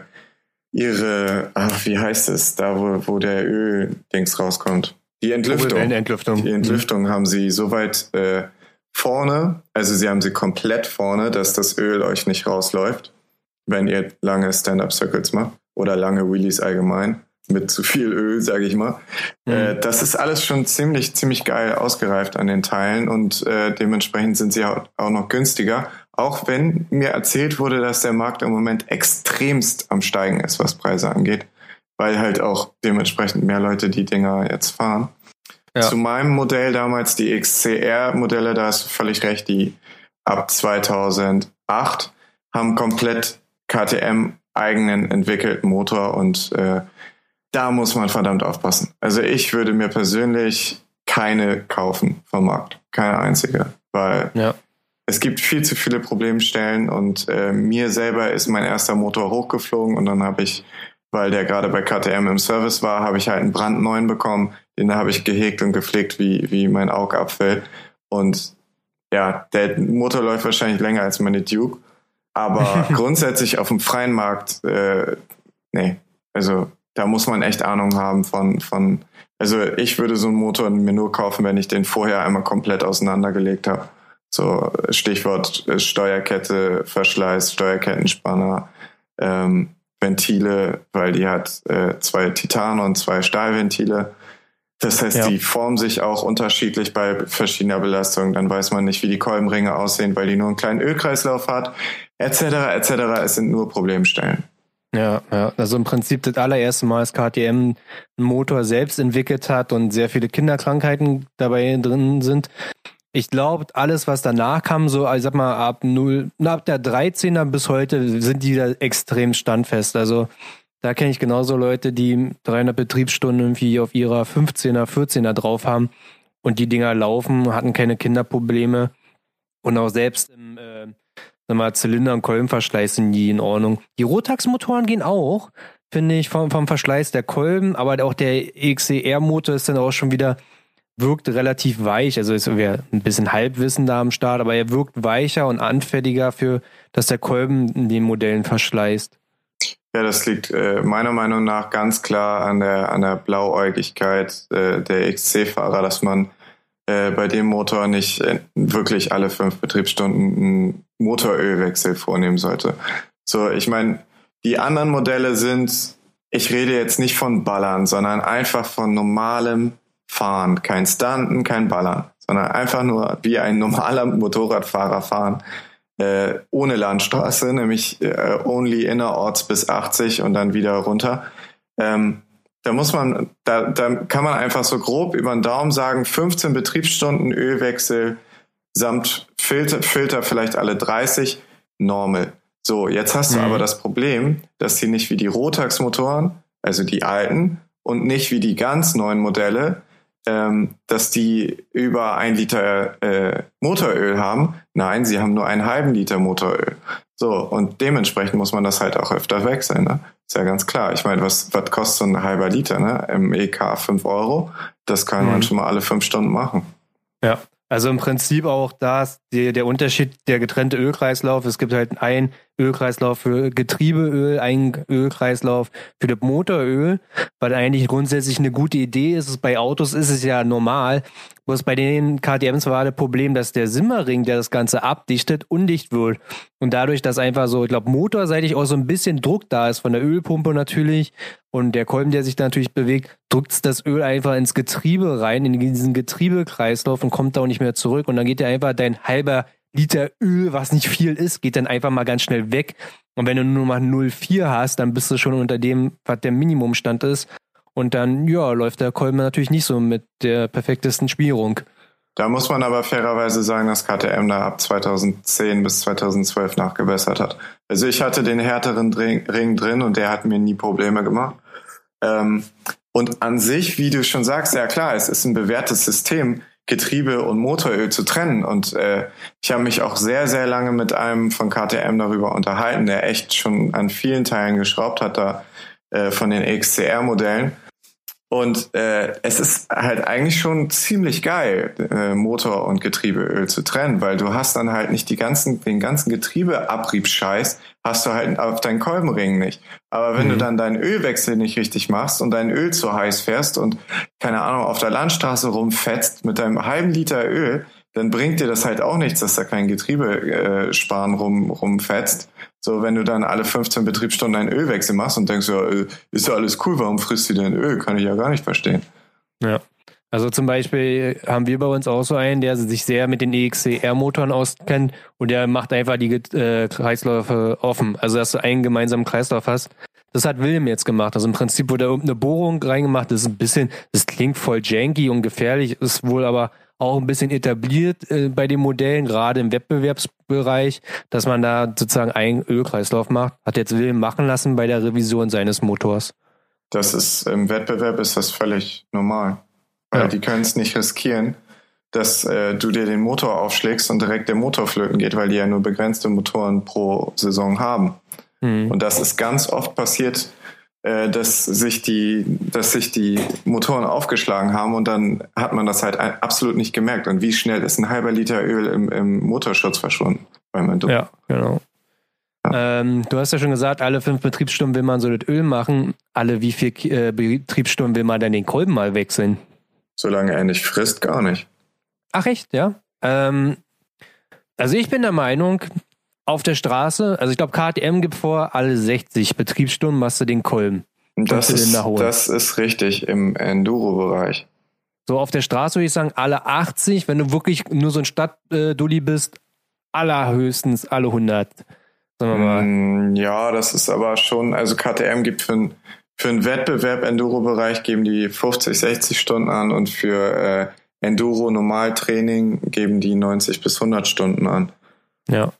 ihre, ach, wie heißt es, da wo, wo der Öl-Dings rauskommt. Die Entlüftung. Entlüftung. Die Entlüftung mhm. haben sie so weit äh, vorne, also sie haben sie komplett vorne, dass das Öl euch nicht rausläuft, wenn ihr lange Stand-Up-Circles macht oder lange Wheelies allgemein mit zu viel Öl, sage ich mal. Mhm. Äh, das ist alles schon ziemlich, ziemlich geil ausgereift an den Teilen und äh, dementsprechend sind sie auch, auch noch günstiger. Auch wenn mir erzählt wurde, dass der Markt im Moment extremst am Steigen ist, was Preise angeht, weil halt auch dementsprechend mehr Leute die Dinger jetzt fahren. Ja. Zu meinem Modell damals, die XCR-Modelle, da hast du völlig recht, die ab 2008 haben komplett KTM eigenen entwickelten Motor und äh, da muss man verdammt aufpassen. Also ich würde mir persönlich keine kaufen vom Markt. Keine einzige. Weil ja. es gibt viel zu viele Problemstellen und äh, mir selber ist mein erster Motor hochgeflogen und dann habe ich, weil der gerade bei KTM im Service war, habe ich halt einen brandneuen bekommen. Den habe ich gehegt und gepflegt, wie, wie mein Augapfel. Und ja, der Motor läuft wahrscheinlich länger als meine Duke. Aber *laughs* grundsätzlich auf dem freien Markt, äh, nee. Also da muss man echt Ahnung haben von, von, also ich würde so einen Motor mir nur kaufen, wenn ich den vorher einmal komplett auseinandergelegt habe. So Stichwort äh, Steuerkette, Verschleiß, Steuerkettenspanner, ähm, Ventile, weil die hat äh, zwei Titan und zwei Stahlventile. Das heißt, ja. die formen sich auch unterschiedlich bei verschiedener Belastung. Dann weiß man nicht, wie die Kolbenringe aussehen, weil die nur einen kleinen Ölkreislauf hat, etc. etc. Es sind nur Problemstellen. Ja, ja, also im Prinzip das allererste Mal, dass KTM einen Motor selbst entwickelt hat und sehr viele Kinderkrankheiten dabei drin sind. Ich glaube, alles, was danach kam, so, ich sag mal, ab null, ab der 13er bis heute sind die da extrem standfest. Also, da kenne ich genauso Leute, die 300 Betriebsstunden irgendwie auf ihrer 15er, 14er drauf haben und die Dinger laufen, hatten keine Kinderprobleme und auch selbst im, äh, sag mal, Zylinder- und Kolbenverschleiß sind die in Ordnung. Die Rotax-Motoren gehen auch, finde ich, vom, vom Verschleiß der Kolben, aber auch der XCR-Motor ist dann auch schon wieder, wirkt relativ weich. Also ist wir ein bisschen Halbwissen da am Start, aber er wirkt weicher und anfälliger für, dass der Kolben in den Modellen verschleißt. Ja, das liegt äh, meiner Meinung nach ganz klar an der, an der Blauäugigkeit äh, der XC-Fahrer, dass man äh, bei dem Motor nicht äh, wirklich alle fünf Betriebsstunden einen Motorölwechsel vornehmen sollte. So, ich meine, die anderen Modelle sind, ich rede jetzt nicht von Ballern, sondern einfach von normalem Fahren. Kein Stunten, kein Ballern, sondern einfach nur wie ein normaler Motorradfahrer fahren. Äh, ohne Landstraße, nämlich äh, only innerorts bis 80 und dann wieder runter. Ähm, da muss man, da, da kann man einfach so grob über den Daumen sagen, 15 Betriebsstunden Ölwechsel samt Filter, Filter vielleicht alle 30, normal. So, jetzt hast du mhm. aber das Problem, dass die nicht wie die Rotax-Motoren, also die alten, und nicht wie die ganz neuen Modelle, ähm, dass die über ein Liter äh, Motoröl haben. Nein, sie haben nur einen halben Liter Motoröl. So, und dementsprechend muss man das halt auch öfter wechseln. Ne? Ist ja ganz klar. Ich meine, was, was kostet so ein halber Liter? Ne? Im EK 5 Euro. Das kann mhm. man schon mal alle fünf Stunden machen. Ja, also im Prinzip auch da der, der Unterschied, der getrennte Ölkreislauf. Es gibt halt einen Ölkreislauf für Getriebeöl, ein Ölkreislauf für das Motoröl, weil eigentlich grundsätzlich eine gute Idee ist. Bei Autos ist es ja normal. Bloß bei den KTMs war das Problem, dass der Simmerring, der das Ganze abdichtet, undicht wird. Und dadurch, dass einfach so, ich glaube, motorseitig auch so ein bisschen Druck da ist, von der Ölpumpe natürlich, und der Kolben, der sich da natürlich bewegt, drückt das Öl einfach ins Getriebe rein, in diesen Getriebekreislauf und kommt da auch nicht mehr zurück. Und dann geht ja einfach dein halber Liter Öl, was nicht viel ist, geht dann einfach mal ganz schnell weg. Und wenn du nur mal 0,4 hast, dann bist du schon unter dem, was der Minimumstand ist. Und dann, ja, läuft der Kolben natürlich nicht so mit der perfektesten Spielung. Da muss man aber fairerweise sagen, dass KTM da ab 2010 bis 2012 nachgebessert hat. Also ich hatte den härteren Ring drin und der hat mir nie Probleme gemacht. Ähm, und an sich, wie du schon sagst, ja klar, es ist ein bewährtes System. Getriebe und Motoröl zu trennen. Und äh, ich habe mich auch sehr, sehr lange mit einem von KTM darüber unterhalten, der echt schon an vielen Teilen geschraubt hat, da äh, von den XCR-Modellen. Und äh, es ist halt eigentlich schon ziemlich geil, äh, Motor und Getriebeöl zu trennen, weil du hast dann halt nicht die ganzen, den ganzen Getriebeabriebscheiß hast du halt auf deinen Kolbenring nicht. Aber wenn mhm. du dann deinen Ölwechsel nicht richtig machst und dein Öl zu heiß fährst und keine Ahnung auf der Landstraße rumfetzt mit deinem halben Liter Öl, dann bringt dir das halt auch nichts, dass da kein Getriebesparen äh, rum, rumfetzt. So, wenn du dann alle 15 Betriebsstunden einen Ölwechsel machst und denkst, ja, äh, ist ja alles cool, warum frisst du denn Öl? Kann ich ja gar nicht verstehen. Ja. Also zum Beispiel haben wir bei uns auch so einen, der sich sehr mit den EXCR-Motoren auskennt und der macht einfach die äh, Kreisläufe offen. Also dass du einen gemeinsamen Kreislauf hast. Das hat William jetzt gemacht. Also im Prinzip wurde irgendeine Bohrung reingemacht. Das ist ein bisschen, das klingt voll janky und gefährlich, ist wohl aber auch ein bisschen etabliert äh, bei den Modellen, gerade im Wettbewerbsbereich, dass man da sozusagen einen Ölkreislauf macht. Hat jetzt Wilhelm machen lassen bei der Revision seines Motors. Das ist im Wettbewerb ist das völlig normal. Weil ja. die können es nicht riskieren, dass äh, du dir den Motor aufschlägst und direkt der Motor flöten geht, weil die ja nur begrenzte Motoren pro Saison haben. Mhm. Und das ist ganz oft passiert äh, dass sich die, dass sich die Motoren aufgeschlagen haben und dann hat man das halt absolut nicht gemerkt. Und wie schnell ist ein halber Liter Öl im, im Motorschutz verschwunden? ja, genau. Ja. Ähm, du hast ja schon gesagt, alle fünf Betriebsstunden will man so das Öl machen. Alle wie viel äh, Betriebsstunden will man dann den Kolben mal wechseln? Solange er nicht frisst, gar nicht. Ach echt, ja. Ähm, also ich bin der Meinung, auf der Straße, also ich glaube, KTM gibt vor, alle 60 Betriebsstunden machst du den Kolben. Das ist, das ist richtig im Enduro-Bereich. So auf der Straße würde ich sagen, alle 80, wenn du wirklich nur so ein Stadtdulli bist, allerhöchstens alle 100. Sagen wir mal. Mm, ja, das ist aber schon, also KTM gibt für, ein, für einen Wettbewerb Enduro-Bereich geben die 50, 60 Stunden an und für äh, Enduro-Normaltraining geben die 90 bis 100 Stunden an. Ja.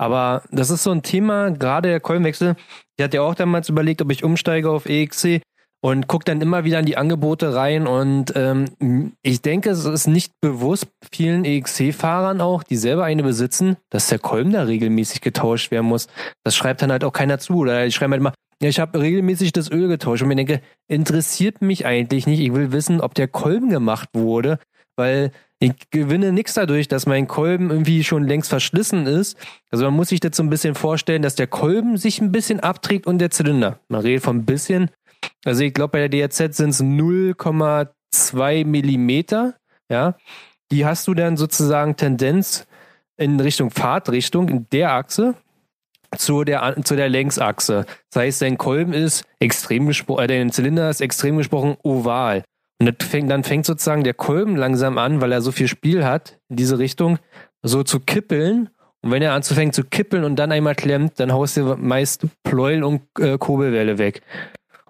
Aber das ist so ein Thema, gerade der Kolbenwechsel. Ich hatte ja auch damals überlegt, ob ich umsteige auf EXC und gucke dann immer wieder in die Angebote rein. Und ähm, ich denke, es ist nicht bewusst vielen EXC-Fahrern auch, die selber eine besitzen, dass der Kolben da regelmäßig getauscht werden muss. Das schreibt dann halt auch keiner zu. Oder die schreiben halt immer, ja, ich habe regelmäßig das Öl getauscht. Und mir denke, interessiert mich eigentlich nicht. Ich will wissen, ob der Kolben gemacht wurde, weil ich gewinne nichts dadurch, dass mein Kolben irgendwie schon längst verschlissen ist. Also man muss sich das so ein bisschen vorstellen, dass der Kolben sich ein bisschen abträgt und der Zylinder. Man redet von ein bisschen. Also ich glaube, bei der DRZ sind es 0,2 Millimeter. Ja, die hast du dann sozusagen Tendenz in Richtung Fahrtrichtung, in der Achse, zu der, zu der Längsachse. Das heißt, dein Kolben ist extrem gesprochen, äh, dein Zylinder ist extrem gesprochen oval. Und fängt, dann fängt sozusagen der Kolben langsam an, weil er so viel Spiel hat, in diese Richtung, so zu kippeln. Und wenn er anfängt zu kippeln und dann einmal klemmt, dann haust du meist Pleuel und äh, Kurbelwelle weg.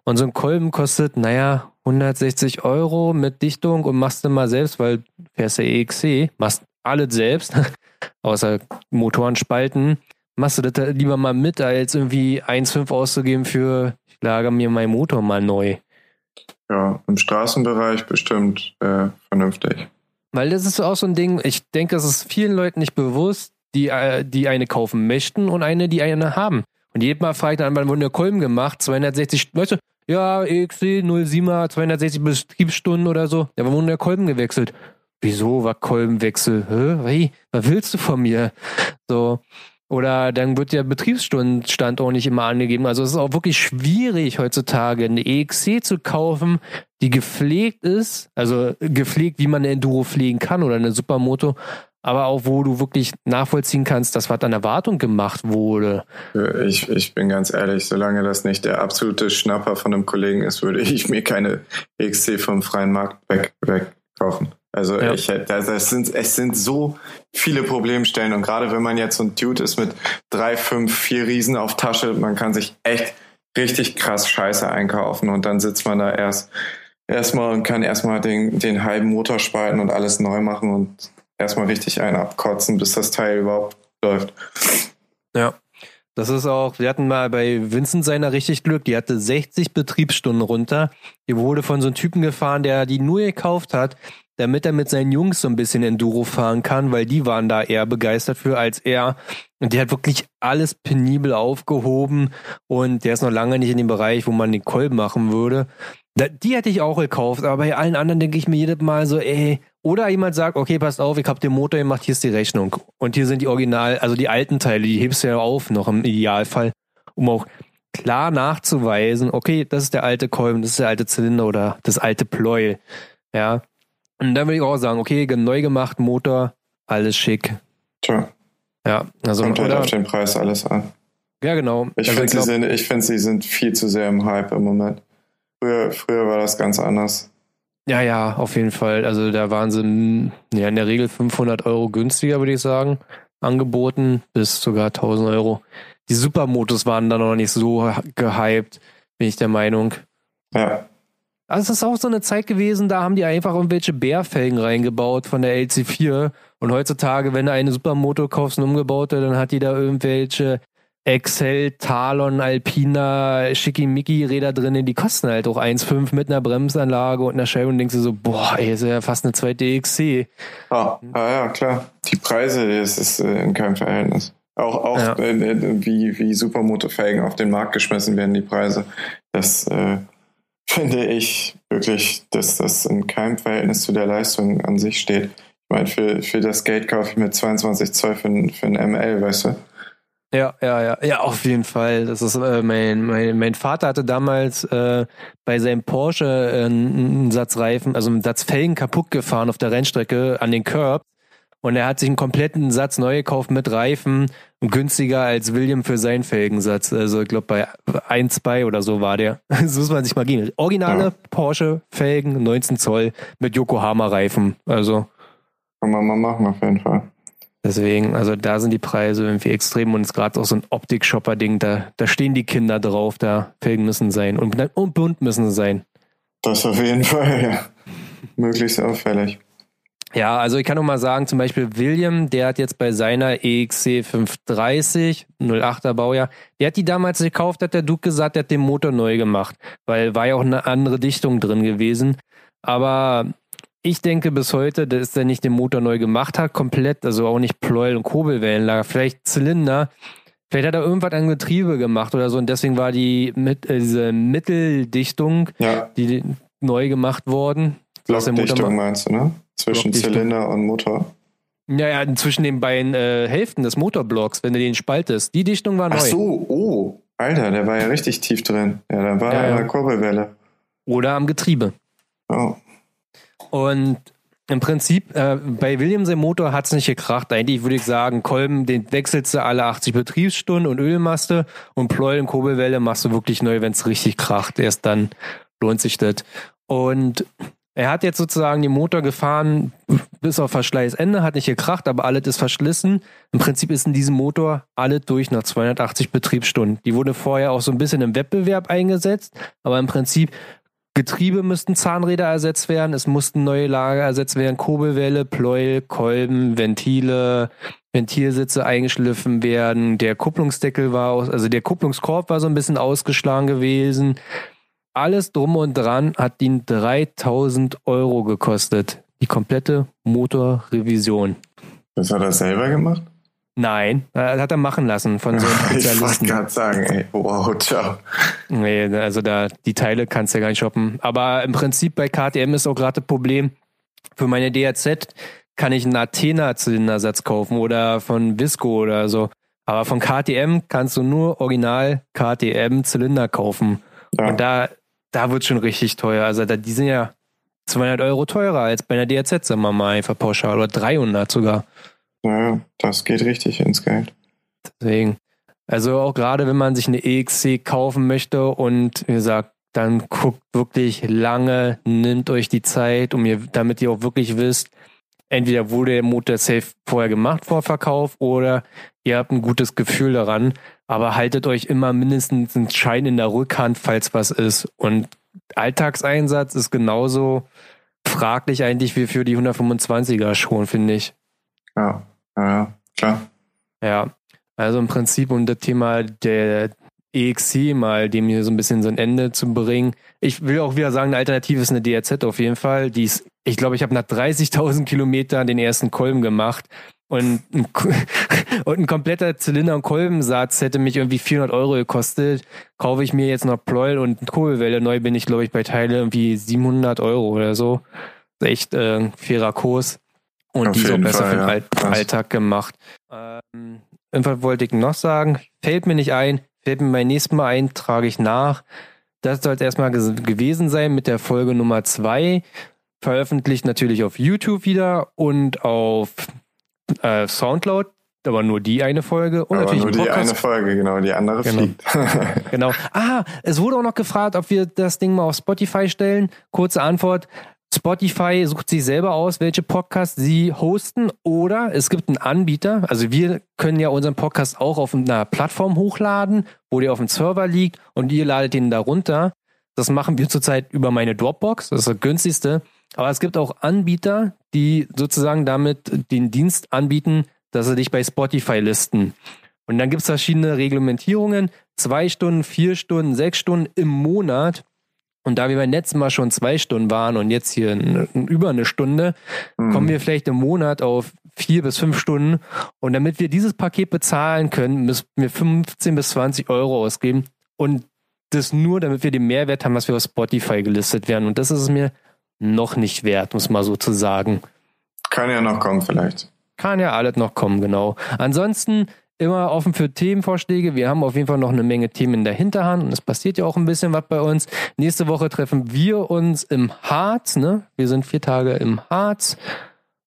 Und so ein Kolben kostet, naja, 160 Euro mit Dichtung und machst du mal selbst, weil fährst ja EXC, machst alles selbst, *laughs* außer Motoren spalten, machst du das lieber mal mit, als irgendwie 1,5 auszugeben für, ich lagere mir meinen Motor mal neu. Ja, im Straßenbereich bestimmt äh, vernünftig. Weil das ist auch so ein Ding, ich denke, es ist vielen Leuten nicht bewusst, die, äh, die eine kaufen möchten und eine, die eine haben. Und jedes Mal fragt dann, wann wurde der Kolben gemacht? 260, weißt du, ja, EXC 07er, 260 Betriebsstunden oder so. Ja, wann wurde der Kolben gewechselt? Wieso war Kolbenwechsel? Hä? Hey, was willst du von mir? So. Oder dann wird der Betriebsstand auch nicht immer angegeben. Also es ist auch wirklich schwierig heutzutage eine EXC zu kaufen, die gepflegt ist, also gepflegt, wie man eine Enduro pflegen kann oder eine Supermoto, aber auch wo du wirklich nachvollziehen kannst, dass was an Erwartung gemacht wurde. Ich, ich bin ganz ehrlich, solange das nicht der absolute Schnapper von einem Kollegen ist, würde ich mir keine EXC vom freien Markt weg, wegkaufen. Also ja. ich, das sind, es sind so viele Problemstellen und gerade wenn man jetzt so ein Dude ist mit drei, fünf, vier Riesen auf Tasche, man kann sich echt richtig krass Scheiße einkaufen und dann sitzt man da erst erstmal und kann erstmal den, den halben Motor spalten und alles neu machen und erstmal richtig einen abkotzen, bis das Teil überhaupt läuft. Ja. Das ist auch, wir hatten mal bei Vincent seiner richtig Glück, die hatte 60 Betriebsstunden runter. Die wurde von so einem Typen gefahren, der die nur gekauft hat, damit er mit seinen Jungs so ein bisschen Enduro fahren kann, weil die waren da eher begeistert für als er. Und der hat wirklich alles penibel aufgehoben und der ist noch lange nicht in dem Bereich, wo man den Kolben machen würde. Die hätte ich auch gekauft, aber bei allen anderen denke ich mir jedes Mal so, ey, oder jemand sagt, okay, passt auf, ich habe den Motor gemacht, hier ist die Rechnung. Und hier sind die Original, also die alten Teile, die hebst du ja auf, noch im Idealfall, um auch klar nachzuweisen, okay, das ist der alte Kolben, das ist der alte Zylinder oder das alte Pleuel. Ja, und dann würde ich auch sagen, okay, neu gemacht, Motor, alles schick. Tja. Ja, also kommt halt auf den Preis alles an. Ja, genau. Ich also finde, sie, sind, ich find, sie sind viel zu sehr im Hype im Moment. Früher, früher war das ganz anders. Ja, ja, auf jeden Fall. Also da waren sie ja, in der Regel 500 Euro günstiger, würde ich sagen, angeboten, bis sogar 1000 Euro. Die Supermotos waren dann noch nicht so gehypt, bin ich der Meinung. Ja. Also es ist auch so eine Zeit gewesen, da haben die einfach irgendwelche Bärfelgen reingebaut von der LC4. Und heutzutage, wenn du eine Supermoto kaufst und umgebaute, dann hat die da irgendwelche Excel, Talon, Alpina, Schickimicki-Räder drin, die kosten halt auch 1,5 mit einer Bremsanlage und einer Scheibe und denkst du so, boah, ey, ist ja fast eine zweite XC. Ah, ah ja, klar. Die Preise, das ist äh, in keinem Verhältnis. Auch, auch ja. äh, wie, wie Supermoto-Felgen auf den Markt geschmissen werden, die Preise. Das äh, finde ich wirklich, dass das in keinem Verhältnis zu der Leistung an sich steht. Ich meine, für, für das Geld kaufe ich mir 22 Zoll für, für ein ML, weißt du? Ja, ja, ja, ja, auf jeden Fall. Das ist äh, mein, mein, mein Vater hatte damals äh, bei seinem Porsche äh, einen Satz Reifen, also einen Satz Felgen kaputt gefahren auf der Rennstrecke an den Curb und er hat sich einen kompletten Satz neu gekauft mit Reifen und günstiger als William für seinen Felgensatz. Also ich glaube bei 1, 2 oder so war der. *laughs* Das muss man sich mal gehen. Originale ja. Porsche Felgen, 19 Zoll mit Yokohama Reifen. Also. Kann man mal machen auf jeden Fall. Deswegen, also da sind die Preise irgendwie extrem und es ist gerade auch so ein Optik-Shopper-Ding, da, da stehen die Kinder drauf, da Felgen müssen sein und, und bunt müssen sein. Das auf jeden Fall, ja. Möglichst auffällig. Ja, also ich kann nur mal sagen, zum Beispiel William, der hat jetzt bei seiner EXC 530, 08er Baujahr, der hat die damals gekauft, hat der Duke gesagt, der hat den Motor neu gemacht, weil war ja auch eine andere Dichtung drin gewesen. Aber ich denke bis heute, dass er nicht den Motor neu gemacht hat, komplett, also auch nicht Pleuel und Kurbelwellenlager, vielleicht Zylinder. Vielleicht hat er irgendwas an Getriebe gemacht oder so und deswegen war die mit, äh, diese Mitteldichtung, ja. die neu gemacht worden. Blockdichtung meinst du, ne? Zwischen Zylinder und Motor. Ja, ja, zwischen den beiden äh, Hälften des Motorblocks, wenn du den spaltest. Die Dichtung war neu. Ach so, oh, Alter, der war ja richtig tief drin. Ja, dann war ja, er in der Kurbelwelle. Oder am Getriebe. Oh. Und im Prinzip, äh, bei Williams im Motor hat es nicht gekracht. Eigentlich würde ich sagen, Kolben, den wechselst du alle 80 Betriebsstunden und Ölmaste und Pleuel und Kurbelwelle machst du wirklich neu, wenn es richtig kracht. Erst dann lohnt sich das. Und er hat jetzt sozusagen den Motor gefahren bis auf Verschleißende, hat nicht gekracht, aber alles ist verschlissen. Im Prinzip ist in diesem Motor alles durch nach 280 Betriebsstunden. Die wurde vorher auch so ein bisschen im Wettbewerb eingesetzt, aber im Prinzip Getriebe müssten Zahnräder ersetzt werden, es mussten neue Lager ersetzt werden, Kurbelwelle, Pleuel, Kolben, Ventile, Ventilsitze eingeschliffen werden, der Kupplungsdeckel war aus, also der Kupplungskorb war so ein bisschen ausgeschlagen gewesen. Alles drum und dran hat ihn 3000 Euro gekostet. Die komplette Motorrevision. Das hat er selber gemacht? Nein, das hat er machen lassen von so einem Spezialisten. *laughs* Ich wollte gerade sagen, ey, wow, ciao. Nee, also da, die Teile kannst du ja gar nicht shoppen. Aber im Prinzip bei KTM ist auch gerade das Problem, für meine DRZ kann ich einen Athena-Zylindersatz kaufen oder von Visco oder so. Aber von KTM kannst du nur original KTM Zylinder kaufen. Ja. Und da, da wird schon richtig teuer. Also da, die sind ja 200 Euro teurer als bei einer DRZ, sagen wir mal einfach pauschal. Oder 300 sogar. Ja, das geht richtig ins Geld. Deswegen. Also auch gerade wenn man sich eine EXC kaufen möchte und wie gesagt, dann guckt wirklich lange, nimmt euch die Zeit, um ihr, damit ihr auch wirklich wisst, entweder wurde der Motor safe vorher gemacht vor Verkauf oder ihr habt ein gutes Gefühl daran, aber haltet euch immer mindestens einen Schein in der Rückhand, falls was ist. Und Alltagseinsatz ist genauso fraglich eigentlich wie für die 125er schon, finde ich. Ja, ja, klar. Ja, also im Prinzip um das Thema der EXC mal dem hier so ein bisschen so ein Ende zu bringen. Ich will auch wieder sagen, eine Alternative ist eine DRZ auf jeden Fall. Die ist, ich glaube, ich habe nach 30.000 Kilometern den ersten Kolben gemacht und ein, *laughs* und ein kompletter Zylinder- und Kolbensatz hätte mich irgendwie 400 Euro gekostet. Kaufe ich mir jetzt noch Pleuel und Kurbelwelle neu, bin ich, glaube ich, bei Teile irgendwie 700 Euro oder so. echt äh, fairer Kurs. Und Auf die ist auch besser Fall, für den ja. Alltag gemacht. Ähm, irgendwas wollte ich noch sagen. Fällt mir nicht ein. Fällt mir beim nächsten Mal ein, trage ich nach. Das soll es erstmal gewesen sein mit der Folge Nummer zwei. Veröffentlicht natürlich auf YouTube wieder und auf äh, Soundcloud, aber nur die eine Folge. Und aber natürlich nur die eine Folge, genau, die andere genau. fliegt. *laughs* genau. Ah, es wurde auch noch gefragt, ob wir das Ding mal auf Spotify stellen. Kurze Antwort. Spotify sucht sich selber aus, welche Podcasts sie hosten oder es gibt einen Anbieter. Also wir können ja unseren Podcast auch auf einer Plattform hochladen, wo der auf dem Server liegt und ihr ladet den da runter. Das machen wir zurzeit über meine Dropbox. Das ist das günstigste. Aber es gibt auch Anbieter, die sozusagen damit den Dienst anbieten, dass sie dich bei Spotify listen. Und dann gibt es verschiedene Reglementierungen. Zwei Stunden, vier Stunden, sechs Stunden im Monat. Und da wir beim letzten Mal schon zwei Stunden waren und jetzt hier eine, über eine Stunde, mhm. kommen wir vielleicht im Monat auf vier bis fünf Stunden. Und damit wir dieses Paket bezahlen können, müssen wir 15 bis 20 Euro ausgeben. Und das nur, damit wir den Mehrwert haben, was wir auf Spotify gelistet werden. Und das ist es mir noch nicht wert, muss man so zu sagen. Kann ja noch kommen, vielleicht. Kann ja alles noch kommen, genau. Ansonsten immer offen für Themenvorschläge. Wir haben auf jeden Fall noch eine Menge Themen in der Hinterhand und es passiert ja auch ein bisschen was bei uns. Nächste Woche treffen wir uns im Harz, ne? Wir sind vier Tage im Harz.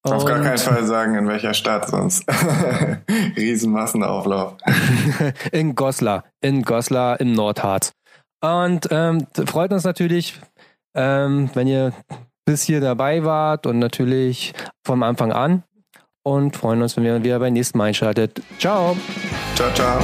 Auf gar keinen Fall sagen, in welcher Stadt sonst. *laughs* Riesenmassenauflauf. *laughs* in Goslar, in Goslar im Nordharz. Und ähm, freut uns natürlich, ähm, wenn ihr bis hier dabei wart und natürlich vom Anfang an. Und freuen uns, wenn ihr wieder beim nächsten Mal einschaltet. Ciao. Ciao, ciao.